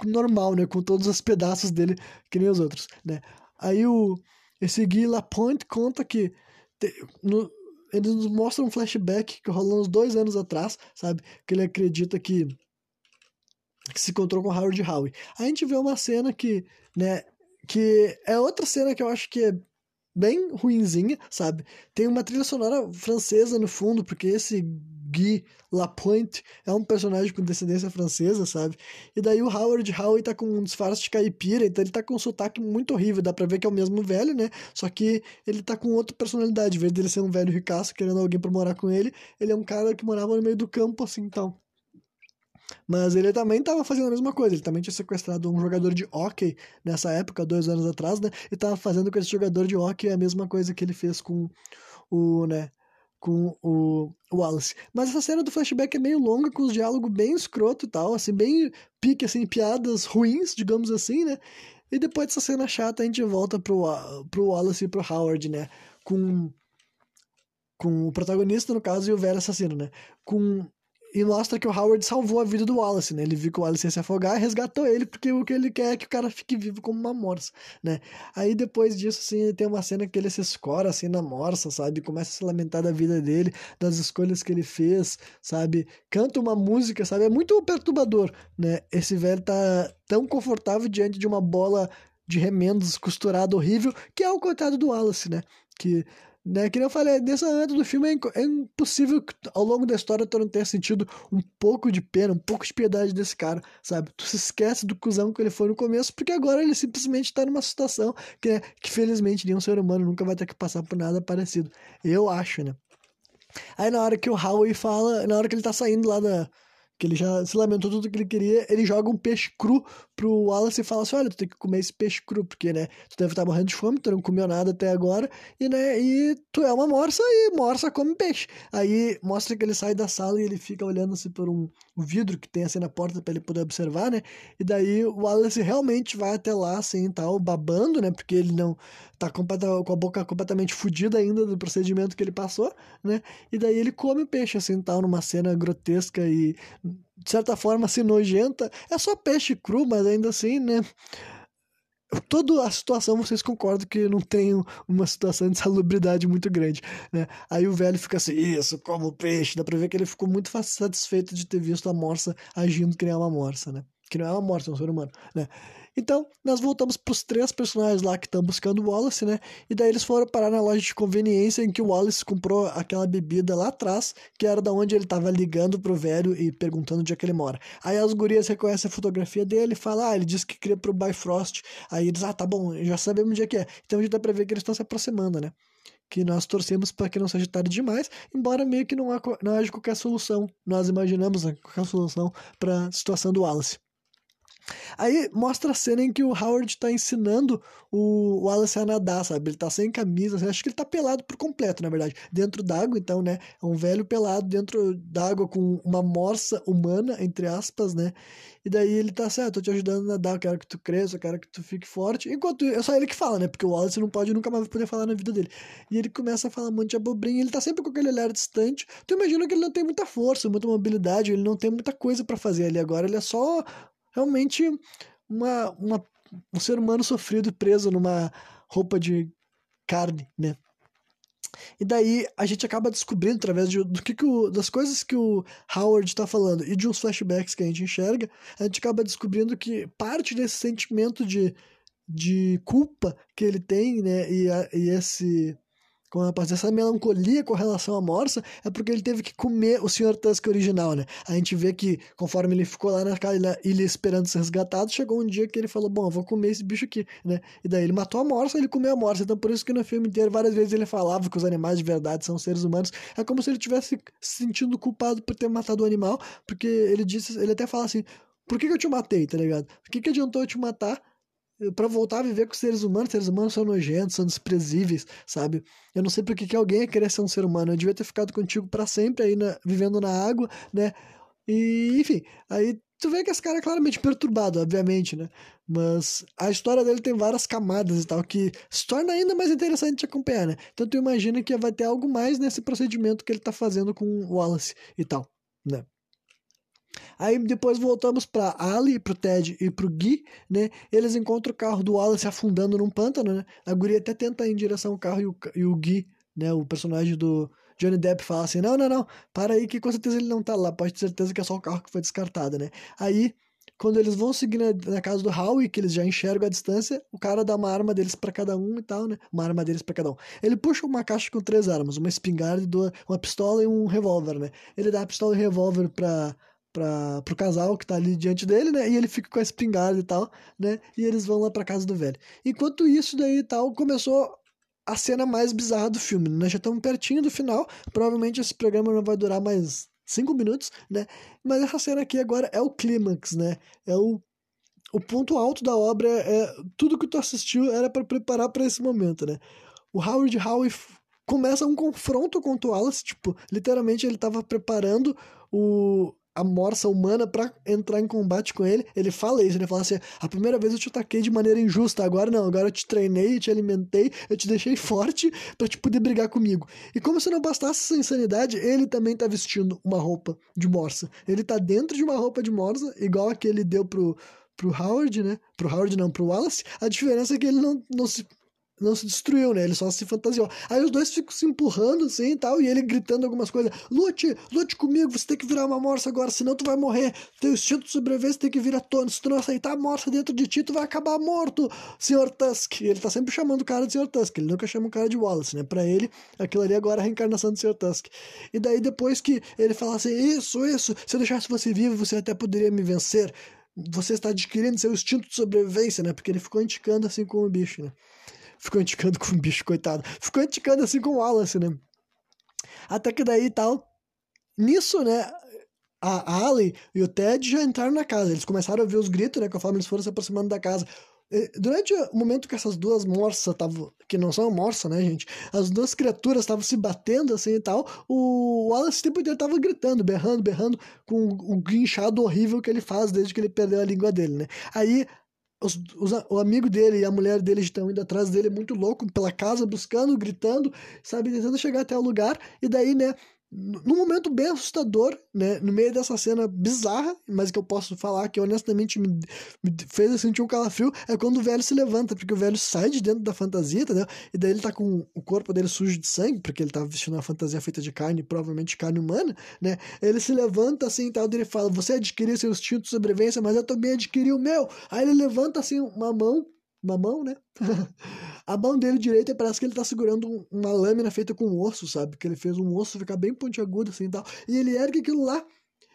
normal, né, com todos os pedaços dele, que nem os outros, né. Aí o, esse Guy Lapointe conta que te, no, eles nos mostram um flashback que rolou uns dois anos atrás, sabe, que ele acredita que que se encontrou com Howard Howe. A gente vê uma cena que, né, que é outra cena que eu acho que é bem ruinzinha, sabe? Tem uma trilha sonora francesa no fundo, porque esse Guy Lapointe é um personagem com descendência francesa, sabe? E daí o Howard Howe tá com um disfarce de caipira, então ele tá com um sotaque muito horrível, dá pra ver que é o mesmo velho, né? Só que ele tá com outra personalidade, em vez dele ser um velho ricaço querendo alguém pra morar com ele, ele é um cara que morava no meio do campo, assim, então mas ele também estava fazendo a mesma coisa. Ele também tinha sequestrado um jogador de hockey nessa época, dois anos atrás, né? E estava fazendo com esse jogador de hockey a mesma coisa que ele fez com o, né? Com o Wallace. Mas essa cena do flashback é meio longa, com os diálogos bem escroto e tal, assim, bem pique, assim, piadas ruins, digamos assim, né? E depois dessa cena chata, a gente volta pro, pro Wallace e pro Howard, né? Com, com o protagonista, no caso, e o velho assassino, né? Com e mostra que o Howard salvou a vida do Wallace, né? Ele viu que o Wallace ia se afogar e resgatou ele, porque o que ele quer é que o cara fique vivo como uma morsa, né? Aí depois disso, assim, tem uma cena que ele se escora, assim, na morsa, sabe? Começa a se lamentar da vida dele, das escolhas que ele fez, sabe? Canta uma música, sabe? É muito perturbador, né? Esse velho tá tão confortável diante de uma bola de remendos costurada horrível, que é o coitado do Wallace, né? Que né? Que eu falei, nessa antes do filme é, é impossível que ao longo da história tu não tenha sentido um pouco de pena, um pouco de piedade desse cara, sabe? Tu se esquece do cuzão que ele foi no começo, porque agora ele simplesmente tá numa situação que, é, que felizmente nenhum ser humano nunca vai ter que passar por nada parecido. Eu acho, né? Aí na hora que o Howie fala, na hora que ele tá saindo lá da, que ele já se lamentou tudo que ele queria, ele joga um peixe cru pro Wallace e fala assim, olha, tu tem que comer esse peixe cru, porque, né, tu deve estar morrendo de fome, tu não comeu nada até agora, e, né, e tu é uma morsa e morsa come peixe. Aí mostra que ele sai da sala e ele fica olhando assim por um, um vidro que tem assim na porta para ele poder observar, né, e daí o Wallace realmente vai até lá, assim, tal, babando, né, porque ele não tá com a boca completamente fodida ainda do procedimento que ele passou, né, e daí ele come o peixe, assim, tal, numa cena grotesca e de certa forma, assim, nojenta. É só peixe cru, mas ainda assim, né? Toda a situação vocês concordam que não tem uma situação de salubridade muito grande, né? Aí o velho fica assim, isso, como peixe. Dá pra ver que ele ficou muito satisfeito de ter visto a morsa agindo que nem uma morsa, né? que não é uma morsa, é um ser humano, né? Então, nós voltamos para os três personagens lá que estão buscando o Wallace, né? E daí eles foram parar na loja de conveniência em que o Wallace comprou aquela bebida lá atrás, que era da onde ele estava ligando pro velho e perguntando onde é que ele mora. Aí as gurias reconhecem a fotografia dele e falam, ah, ele disse que queria pro Bifrost. Aí eles, ah, tá bom, já sabemos onde é que é. Então a gente dá pra ver que eles estão se aproximando, né? que nós torcemos para que não seja tarde demais, embora meio que não, não haja qualquer solução. Nós imaginamos né, qualquer solução para a situação do Wallace. Aí mostra a cena em que o Howard tá ensinando o Wallace a nadar, sabe? Ele tá sem camisa, assim, acho que ele tá pelado por completo, na verdade. Dentro d'água, então, né? É um velho pelado dentro d'água com uma morsa humana, entre aspas, né? E daí ele tá certo, tô te ajudando a nadar, eu quero que tu cresça, eu quero que tu fique forte. Enquanto é só ele que fala, né? Porque o Wallace não pode nunca mais poder falar na vida dele. E ele começa a falar um monte de abobrinha, ele tá sempre com aquele olhar distante. Tu imagina que ele não tem muita força, muita mobilidade, ele não tem muita coisa para fazer ali agora, ele é só realmente uma, uma, um ser humano sofrido preso numa roupa de carne, né? E daí a gente acaba descobrindo através de, do que, que o, das coisas que o Howard está falando e de uns flashbacks que a gente enxerga, a gente acaba descobrindo que parte desse sentimento de, de culpa que ele tem, né, e, a, e esse posso essa melancolia com relação à morsa é porque ele teve que comer o Sr. Tusk original, né? A gente vê que conforme ele ficou lá naquela ilha esperando ser resgatado, chegou um dia que ele falou, bom, vou comer esse bicho aqui, né? E daí ele matou a morsa, ele comeu a morsa. Então por isso que no filme inteiro várias vezes ele falava que os animais de verdade são seres humanos. É como se ele tivesse se sentindo culpado por ter matado o animal, porque ele disse, ele até fala assim, por que, que eu te matei, tá ligado? Por que, que adiantou eu te matar para voltar a viver com seres humanos. Seres humanos são nojentos, são desprezíveis, sabe? Eu não sei porque que alguém ia querer ser um ser humano. Eu devia ter ficado contigo para sempre aí, na, vivendo na água, né? E, enfim, aí tu vê que esse cara é claramente perturbado, obviamente, né? Mas a história dele tem várias camadas e tal, que se torna ainda mais interessante de acompanhar, né? Então tu imagina que vai ter algo mais nesse procedimento que ele tá fazendo com o Wallace e tal, né? Aí depois voltamos para Ali, pro Ted e pro Gui, né? Eles encontram o carro do Wallace afundando num pântano, né? A guria até tenta ir em direção ao carro e o, e o Gui, né? O personagem do Johnny Depp fala assim: não, não, não, para aí que com certeza ele não tá lá, pode ter certeza que é só o carro que foi descartado, né? Aí quando eles vão seguir na, na, casa do Howie, que eles já enxergam a distância, o cara dá uma arma deles para cada um e tal, né? Uma arma deles para cada um. Ele puxa uma caixa com três armas, uma espingarda, uma pistola e um revólver, né? Ele dá a pistola e o revólver pra, para pro casal que tá ali diante dele, né? E ele fica com a espingarda e tal, né? E eles vão lá pra casa do velho. Enquanto isso daí e tal, começou a cena mais bizarra do filme. Nós já estamos pertinho do final. Provavelmente esse programa não vai durar mais cinco minutos, né? Mas essa cena aqui agora é o clímax, né? É o, o ponto alto da obra. É tudo que tu assistiu era para preparar para esse momento, né? O Howard Howe começa um confronto com o Wallace, tipo, literalmente ele estava preparando o a morsa humana para entrar em combate com ele. Ele fala isso, ele fala assim: a primeira vez eu te ataquei de maneira injusta, agora não, agora eu te treinei, te alimentei, eu te deixei forte para te poder brigar comigo. E como se não bastasse essa insanidade, ele também tá vestindo uma roupa de morsa. Ele tá dentro de uma roupa de morsa, igual a que ele deu pro, pro Howard, né? Pro Howard não, pro Wallace. A diferença é que ele não, não se não se destruiu, né? Ele só se fantasiou. Aí os dois ficam se empurrando assim e tal, e ele gritando algumas coisas. Lute, lute comigo, você tem que virar uma morsa agora, senão tu vai morrer. Teu instinto de sobrevivência tem que virar tona. Se tu não aceitar a morsa dentro de ti, tu vai acabar morto, Sr. Tusk. Ele tá sempre chamando o cara de Sr. Tusk, ele nunca chama o cara de Wallace, né? Pra ele, aquilo ali agora é a reencarnação do Sr. Tusk. E daí depois que ele fala assim, isso, isso, se eu deixasse você vivo, você até poderia me vencer. Você está adquirindo seu instinto de sobrevivência, né? Porque ele ficou indicando assim com o bicho, né? Ficou indicando com o bicho, coitado. Ficou indicando assim com o Wallace, né? Até que daí tal. Nisso, né? A Ali e o Ted já entraram na casa. Eles começaram a ouvir os gritos, né? Conforme eles foram se aproximando da casa. Durante o momento que essas duas morsas estavam. Que não são morsas, né, gente? As duas criaturas estavam se batendo assim e tal. O Wallace o tempo inteiro tava gritando, berrando, berrando, com o guinchado horrível que ele faz desde que ele perdeu a língua dele, né? Aí os, os, o amigo dele e a mulher dele estão indo atrás dele muito louco pela casa, buscando, gritando, sabe, tentando chegar até o lugar. E daí, né, num momento bem assustador, né? No meio dessa cena bizarra, mas que eu posso falar que honestamente me, me fez sentir um calafrio, é quando o velho se levanta, porque o velho sai de dentro da fantasia, entendeu? E daí ele tá com o corpo dele sujo de sangue, porque ele tá vestindo uma fantasia feita de carne, provavelmente carne humana, né? Ele se levanta assim e tal, e ele fala: Você adquiriu seu instinto de sobrevivência, mas eu também adquiri o meu. Aí ele levanta assim uma mão uma mão, né? a mão dele direita parece que ele tá segurando uma lâmina feita com osso, sabe? Que ele fez um osso ficar bem pontiagudo assim e tal. E ele ergue aquilo lá.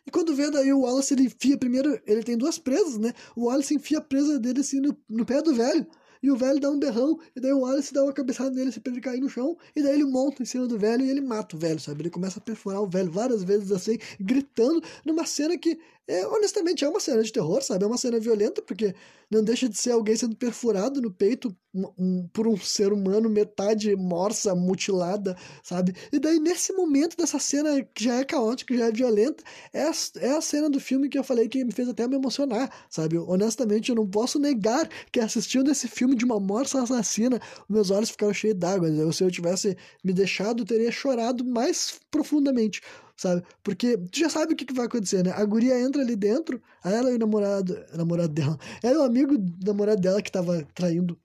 E quando vê daí o Wallace, ele enfia primeiro, ele tem duas presas, né? O Wallace enfia a presa dele assim no, no pé do velho. E o velho dá um berrão, e daí o Wallace dá uma cabeçada nele assim, pra ele cair no chão, e daí ele monta em cima do velho e ele mata o velho, sabe? Ele começa a perfurar o velho várias vezes assim, gritando, numa cena que, é, honestamente, é uma cena de terror, sabe? É uma cena violenta, porque não deixa de ser alguém sendo perfurado no peito um, um, por um ser humano, metade morsa, mutilada, sabe? E daí, nesse momento dessa cena que já é caótica, já é violenta, é a, é a cena do filme que eu falei que me fez até me emocionar, sabe? Honestamente, eu não posso negar que assistindo esse filme de uma morsa assassina, meus olhos ficaram cheios d'água. Se eu tivesse me deixado, eu teria chorado mais profundamente sabe? Porque tu já sabe o que, que vai acontecer, né? A guria entra ali dentro, ela e o namorado, namorado dela, ela e o amigo do namorado dela que tava traindo,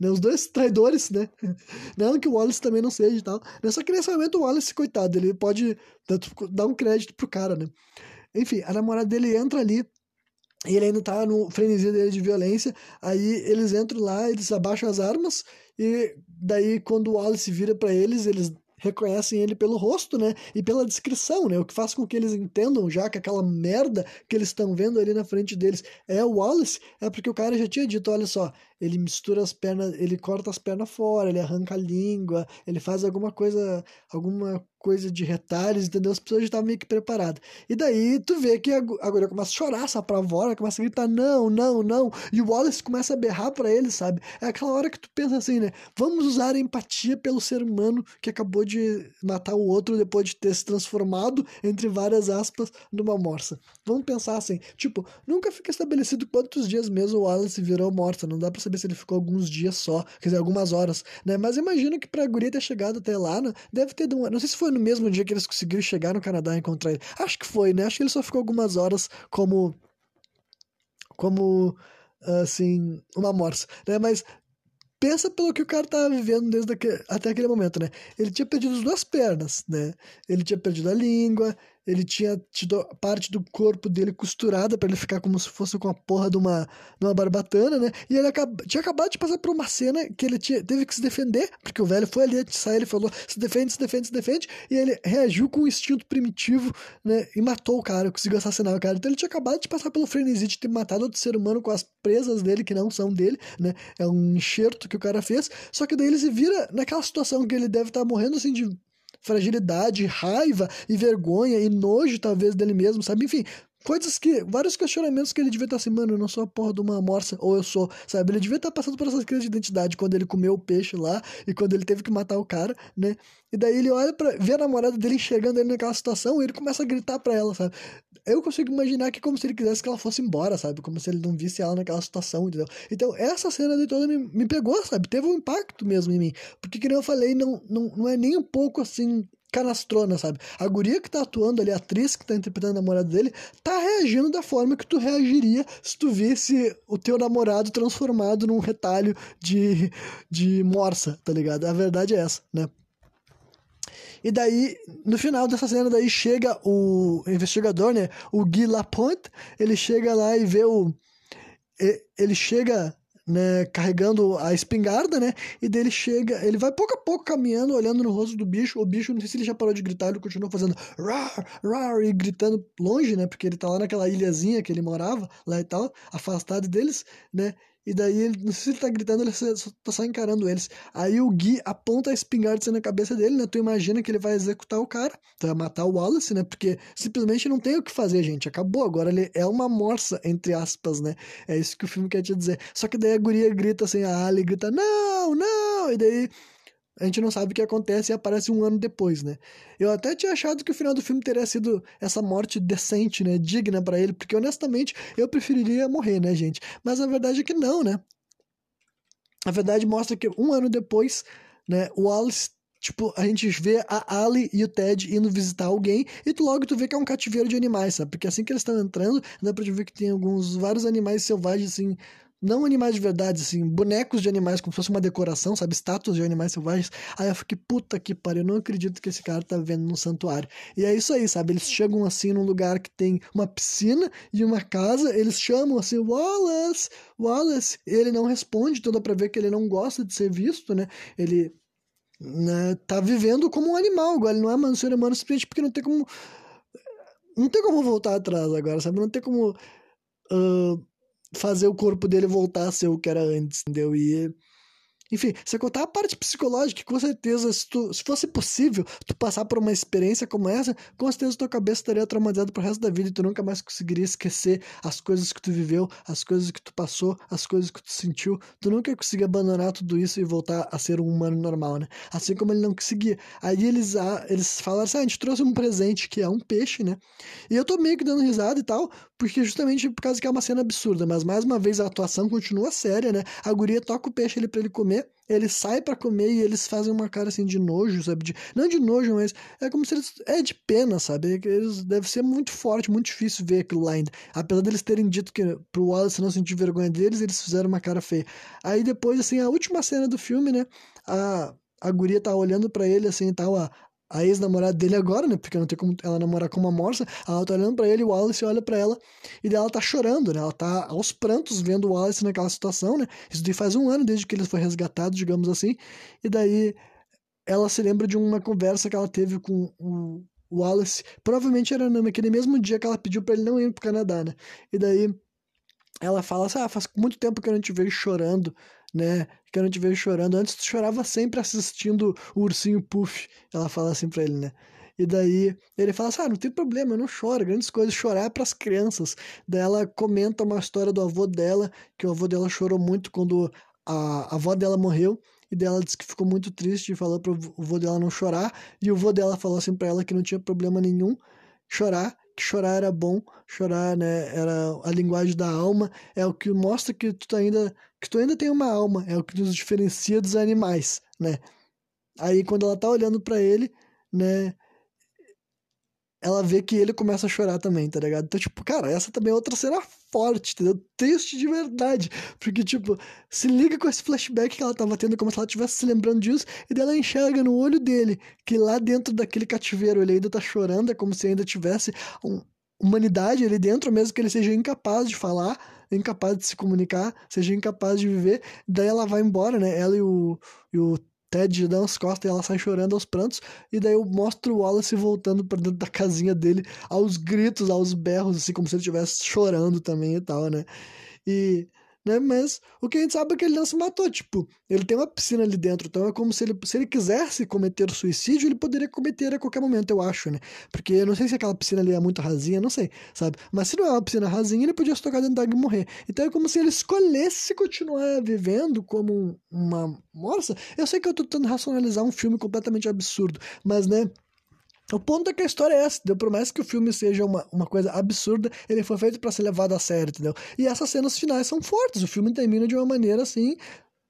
né? Os dois traidores, né? Não que o Wallace também não seja e tal. Né? Só que nesse momento o Wallace, coitado, ele pode dar um crédito pro cara, né? Enfim, a namorada dele entra ali, e ele ainda tá no frenesi dele de violência. Aí eles entram lá, eles abaixam as armas. E daí, quando o Wallace vira para eles, eles reconhecem ele pelo rosto, né? E pela descrição, né? O que faz com que eles entendam já que aquela merda que eles estão vendo ali na frente deles é o Wallace, é porque o cara já tinha dito, olha só, ele mistura as pernas, ele corta as pernas fora, ele arranca a língua, ele faz alguma coisa, alguma coisa de retalhos, entendeu? As pessoas já estavam meio que preparadas. E daí tu vê que a, a começa a chorar, essa pavora, começa a gritar não, não, não, e o Wallace começa a berrar para ele, sabe? É aquela hora que tu pensa assim, né? Vamos usar a empatia pelo ser humano que acabou de matar o outro depois de ter se transformado, entre várias aspas, numa morsa. Vamos pensar assim, tipo, nunca fica estabelecido quantos dias mesmo o Wallace virou morta, não dá pra saber se ele ficou alguns dias só, quer dizer, algumas horas, né? Mas imagino que pra guria ter chegado até lá, né? deve ter, não sei se foi no mesmo dia que eles conseguiram chegar no Canadá e encontrar ele. Acho que foi, né? Acho que ele só ficou algumas horas como como assim, uma morsa, né? Mas pensa pelo que o cara tava vivendo desde aquele, até aquele momento, né? Ele tinha perdido as duas pernas, né? Ele tinha perdido a língua, ele tinha tido parte do corpo dele costurada para ele ficar como se fosse com a porra de uma, de uma barbatana, né? E ele tinha acabado de passar por uma cena que ele tinha, teve que se defender, porque o velho foi ali sair, ele falou: se defende, se defende, se defende, e ele reagiu com um instinto primitivo, né? E matou o cara, conseguiu assassinar o cara. Então ele tinha acabado de passar pelo frenesi de ter matado outro ser humano com as presas dele, que não são dele, né? É um enxerto que o cara fez. Só que daí ele se vira naquela situação que ele deve estar morrendo assim de fragilidade, raiva e vergonha e nojo, talvez, dele mesmo, sabe? Enfim, coisas que. vários questionamentos que ele devia estar assim, mano, eu não sou a porra de uma morsa, ou eu sou, sabe? Ele devia estar passando por essas crises de identidade quando ele comeu o peixe lá e quando ele teve que matar o cara, né? E daí ele olha para ver a namorada dele enxergando ele naquela situação e ele começa a gritar para ela, sabe? Eu consigo imaginar que como se ele quisesse que ela fosse embora, sabe? Como se ele não visse ela naquela situação, entendeu? Então, essa cena de toda me, me pegou, sabe? Teve um impacto mesmo em mim. Porque, como eu falei, não, não, não é nem um pouco assim canastrona, sabe? A guria que tá atuando ali, a atriz que tá interpretando a namorada dele, tá reagindo da forma que tu reagiria se tu visse o teu namorado transformado num retalho de, de morsa, tá ligado? A verdade é essa, né? E daí, no final dessa cena, daí chega o investigador, né? O Guy Lapointe, ele chega lá e vê o... Ele chega né, carregando a espingarda, né? E dele chega, ele vai pouco a pouco caminhando, olhando no rosto do bicho. O bicho, não sei se ele já parou de gritar, ele continua fazendo rar, rar, e gritando longe, né? Porque ele tá lá naquela ilhazinha que ele morava, lá e tal, afastado deles, né? E daí, ele, não sei se ele tá gritando, ele só, tá só encarando eles. Aí o Gui aponta a espingarda assim na cabeça dele, né? Tu imagina que ele vai executar o cara, vai matar o Wallace, né? Porque simplesmente não tem o que fazer, gente. Acabou. Agora ele é uma morsa, entre aspas, né? É isso que o filme quer te dizer. Só que daí a guria grita assim, a Ali grita, não, não! E daí a gente não sabe o que acontece e aparece um ano depois, né? Eu até tinha achado que o final do filme teria sido essa morte decente, né? Digna para ele, porque honestamente eu preferiria morrer, né, gente? Mas a verdade é que não, né? A verdade mostra que um ano depois, né, o Wallace Tipo, a gente vê a Ali e o Ted indo visitar alguém e tu logo tu vê que é um cativeiro de animais, sabe? Porque assim que eles estão entrando, dá pra ver que tem alguns vários animais selvagens assim, não animais de verdade, assim, bonecos de animais, como se fosse uma decoração, sabe? Estátuas de animais selvagens. Aí eu fiquei, puta que pariu, eu não acredito que esse cara tá vendo num santuário. E é isso aí, sabe? Eles chegam assim num lugar que tem uma piscina e uma casa, eles chamam assim, Wallace, Wallace. Ele não responde, então dá pra ver que ele não gosta de ser visto, né? Ele né, tá vivendo como um animal agora, ele não é um ser humano simplesmente porque não tem como. Não tem como voltar atrás agora, sabe? Não tem como. Uh, fazer o corpo dele voltar a ser o que era antes, entendeu? E enfim, você contar a parte psicológica, com certeza, se, tu, se fosse possível tu passar por uma experiência como essa, com certeza tua cabeça estaria traumatizada pro resto da vida e tu nunca mais conseguiria esquecer as coisas que tu viveu, as coisas que tu passou, as coisas que tu sentiu. Tu nunca ia conseguir abandonar tudo isso e voltar a ser um humano normal, né? Assim como ele não conseguia. Aí eles, ah, eles falaram assim: ah, a gente trouxe um presente que é um peixe, né? E eu tô meio que dando risada e tal, porque justamente por causa que é uma cena absurda, mas mais uma vez a atuação continua séria, né? A guria toca o peixe ali pra ele comer, ele sai para comer e eles fazem uma cara assim de nojo, sabe? De, não de nojo, mas é como se eles. É de pena, sabe? Eles, deve ser muito forte, muito difícil ver aquilo lá ainda. Apesar deles terem dito que pro Wallace não sentir vergonha deles, eles fizeram uma cara feia. Aí depois, assim, a última cena do filme, né? A, a guria tá olhando para ele assim tal, a, a ex-namorada dele agora, né? Porque não tem como ela namorar com uma morsa. Ela tá olhando para ele, o Wallace olha para ela e ela tá chorando, né? Ela tá aos prantos vendo o Wallace naquela situação, né? Isso daí faz um ano desde que ele foi resgatado, digamos assim. E daí ela se lembra de uma conversa que ela teve com o Wallace. Provavelmente era naquele mesmo dia que ela pediu para ele não ir pro Canadá, né? E daí ela fala assim: ah, faz muito tempo que eu não te vejo chorando né? Que eu não te vejo chorando. Antes tu chorava sempre assistindo o Ursinho Puff. Ela fala assim pra ele, né? E daí ele fala assim: ah, não tem problema, eu não choro, grandes coisas, chorar é pras crianças. Daí ela comenta uma história do avô dela, que o avô dela chorou muito quando a, a avó dela morreu. E dela disse que ficou muito triste e falou pro avô dela não chorar. E o avô dela falou assim pra ela que não tinha problema nenhum chorar, que chorar era bom, chorar, né, era a linguagem da alma, é o que mostra que tu ainda que tu ainda tem uma alma, é o que nos diferencia dos animais, né? Aí quando ela tá olhando para ele, né, ela vê que ele começa a chorar também, tá ligado? Então, tipo, cara, essa também é outra cena forte, entendeu? Triste de verdade. Porque, tipo, se liga com esse flashback que ela tava tendo, como se ela estivesse se lembrando disso, e dela enxerga no olho dele que lá dentro daquele cativeiro ele ainda tá chorando, é como se ainda tivesse um, humanidade ali dentro, mesmo que ele seja incapaz de falar, incapaz de se comunicar, seja incapaz de viver. Daí ela vai embora, né? Ela e o, e o Ted dá umas costas e ela sai chorando aos prantos. E daí eu mostro o Wallace voltando para dentro da casinha dele, aos gritos, aos berros, assim, como se ele estivesse chorando também e tal, né? E né? Mas o que a gente sabe é que ele não se matou, tipo, ele tem uma piscina ali dentro, então é como se ele, se ele quisesse cometer suicídio, ele poderia cometer a qualquer momento, eu acho, né? Porque eu não sei se aquela piscina ali é muito rasinha, não sei, sabe? Mas se não é uma piscina rasinha, ele podia se tocar dentro d'água e morrer. Então é como se ele escolhesse continuar vivendo como uma morsa. Eu sei que eu tô tentando racionalizar um filme completamente absurdo, mas, né? O ponto é que a história é essa, entendeu? Por mais que o filme seja uma, uma coisa absurda, ele foi feito para ser levado a sério, entendeu? E essas cenas finais são fortes, o filme termina de uma maneira assim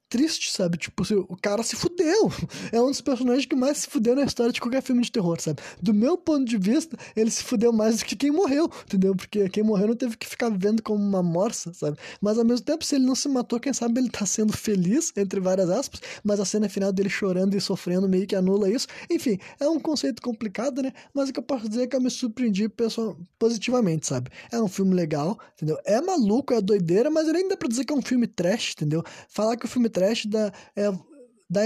triste, sabe? Tipo, o cara se fudeu. É um dos personagens que mais se fudeu na história de qualquer filme de terror, sabe? Do meu ponto de vista, ele se fudeu mais do que quem morreu, entendeu? Porque quem morreu não teve que ficar vivendo como uma morsa, sabe? Mas ao mesmo tempo, se ele não se matou, quem sabe ele tá sendo feliz, entre várias aspas, mas a cena final dele chorando e sofrendo meio que anula isso. Enfim, é um conceito complicado, né? Mas o que eu posso dizer é que eu me surpreendi pessoal, positivamente, sabe? É um filme legal, entendeu? É maluco, é doideira, mas ainda dá pra dizer que é um filme trash, entendeu? Falar que o filme trash dá, é, dá,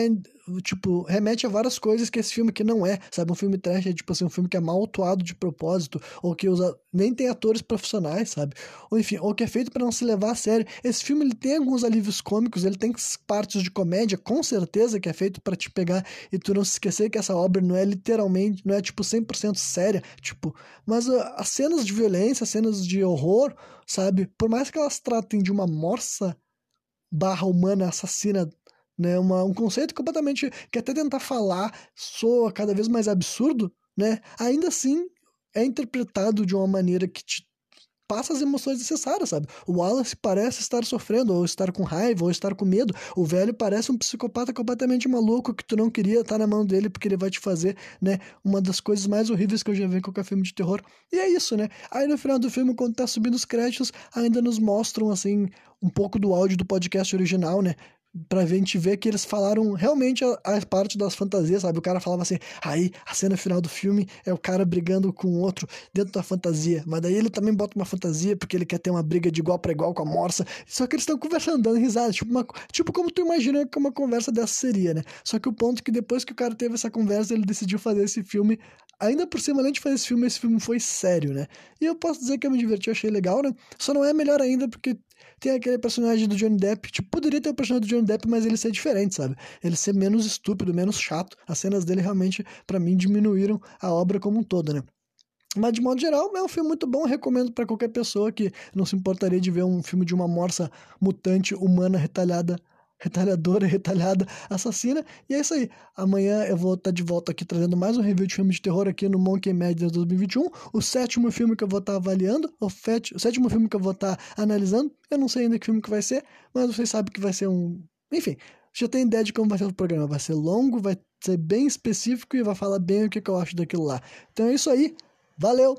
tipo, remete a várias coisas que esse filme que não é, sabe? Um filme trash é, tipo assim, um filme que é mal atuado de propósito, ou que usa, nem tem atores profissionais, sabe? Ou enfim, ou que é feito para não se levar a sério. Esse filme, ele tem alguns alívios cômicos, ele tem partes de comédia, com certeza, que é feito para te pegar e tu não se esquecer que essa obra não é literalmente, não é, tipo, 100% séria, tipo, mas uh, as cenas de violência, as cenas de horror, sabe? Por mais que elas tratem de uma morsa barra humana assassina, né? Uma, um conceito completamente que até tentar falar soa cada vez mais absurdo, né? Ainda assim é interpretado de uma maneira que te passa as emoções necessárias, sabe? O Wallace parece estar sofrendo, ou estar com raiva, ou estar com medo. O velho parece um psicopata completamente maluco que tu não queria estar na mão dele porque ele vai te fazer, né? Uma das coisas mais horríveis que eu já vi em qualquer filme de terror. E é isso, né? Aí no final do filme, quando tá subindo os créditos, ainda nos mostram, assim, um pouco do áudio do podcast original, né? Pra gente ver que eles falaram realmente a, parte das fantasias, sabe? O cara falava assim, aí a cena final do filme é o cara brigando com o outro dentro da fantasia, mas daí ele também bota uma fantasia porque ele quer ter uma briga de igual para igual com a morsa, só que eles estão conversando, dando risada, tipo, uma, tipo como tu imagina que uma conversa dessa seria, né? Só que o ponto é que depois que o cara teve essa conversa, ele decidiu fazer esse filme ainda por cima, além de fazer esse filme, esse filme foi sério, né? E eu posso dizer que eu me diverti, achei legal, né? Só não é melhor ainda porque tem aquele personagem do Johnny Depp, tipo, poderia ter o personagem do Johnny Depp, mas ele ser diferente, sabe? Ele ser menos estúpido, menos chato. As cenas dele realmente, para mim, diminuíram a obra como um todo, né? Mas de modo geral, é um filme muito bom, recomendo para qualquer pessoa que não se importaria de ver um filme de uma morsa mutante humana retalhada retalhadora, retalhada, assassina. E é isso aí. Amanhã eu vou estar de volta aqui trazendo mais um review de filme de terror aqui no Monkey Madness 2021. O sétimo filme que eu vou estar avaliando, o, o sétimo filme que eu vou estar analisando. Eu não sei ainda que filme que vai ser, mas vocês sabem que vai ser um. Enfim, já tem ideia de como vai ser o programa. Vai ser longo, vai ser bem específico e vai falar bem o que, que eu acho daquilo lá. Então é isso aí. Valeu!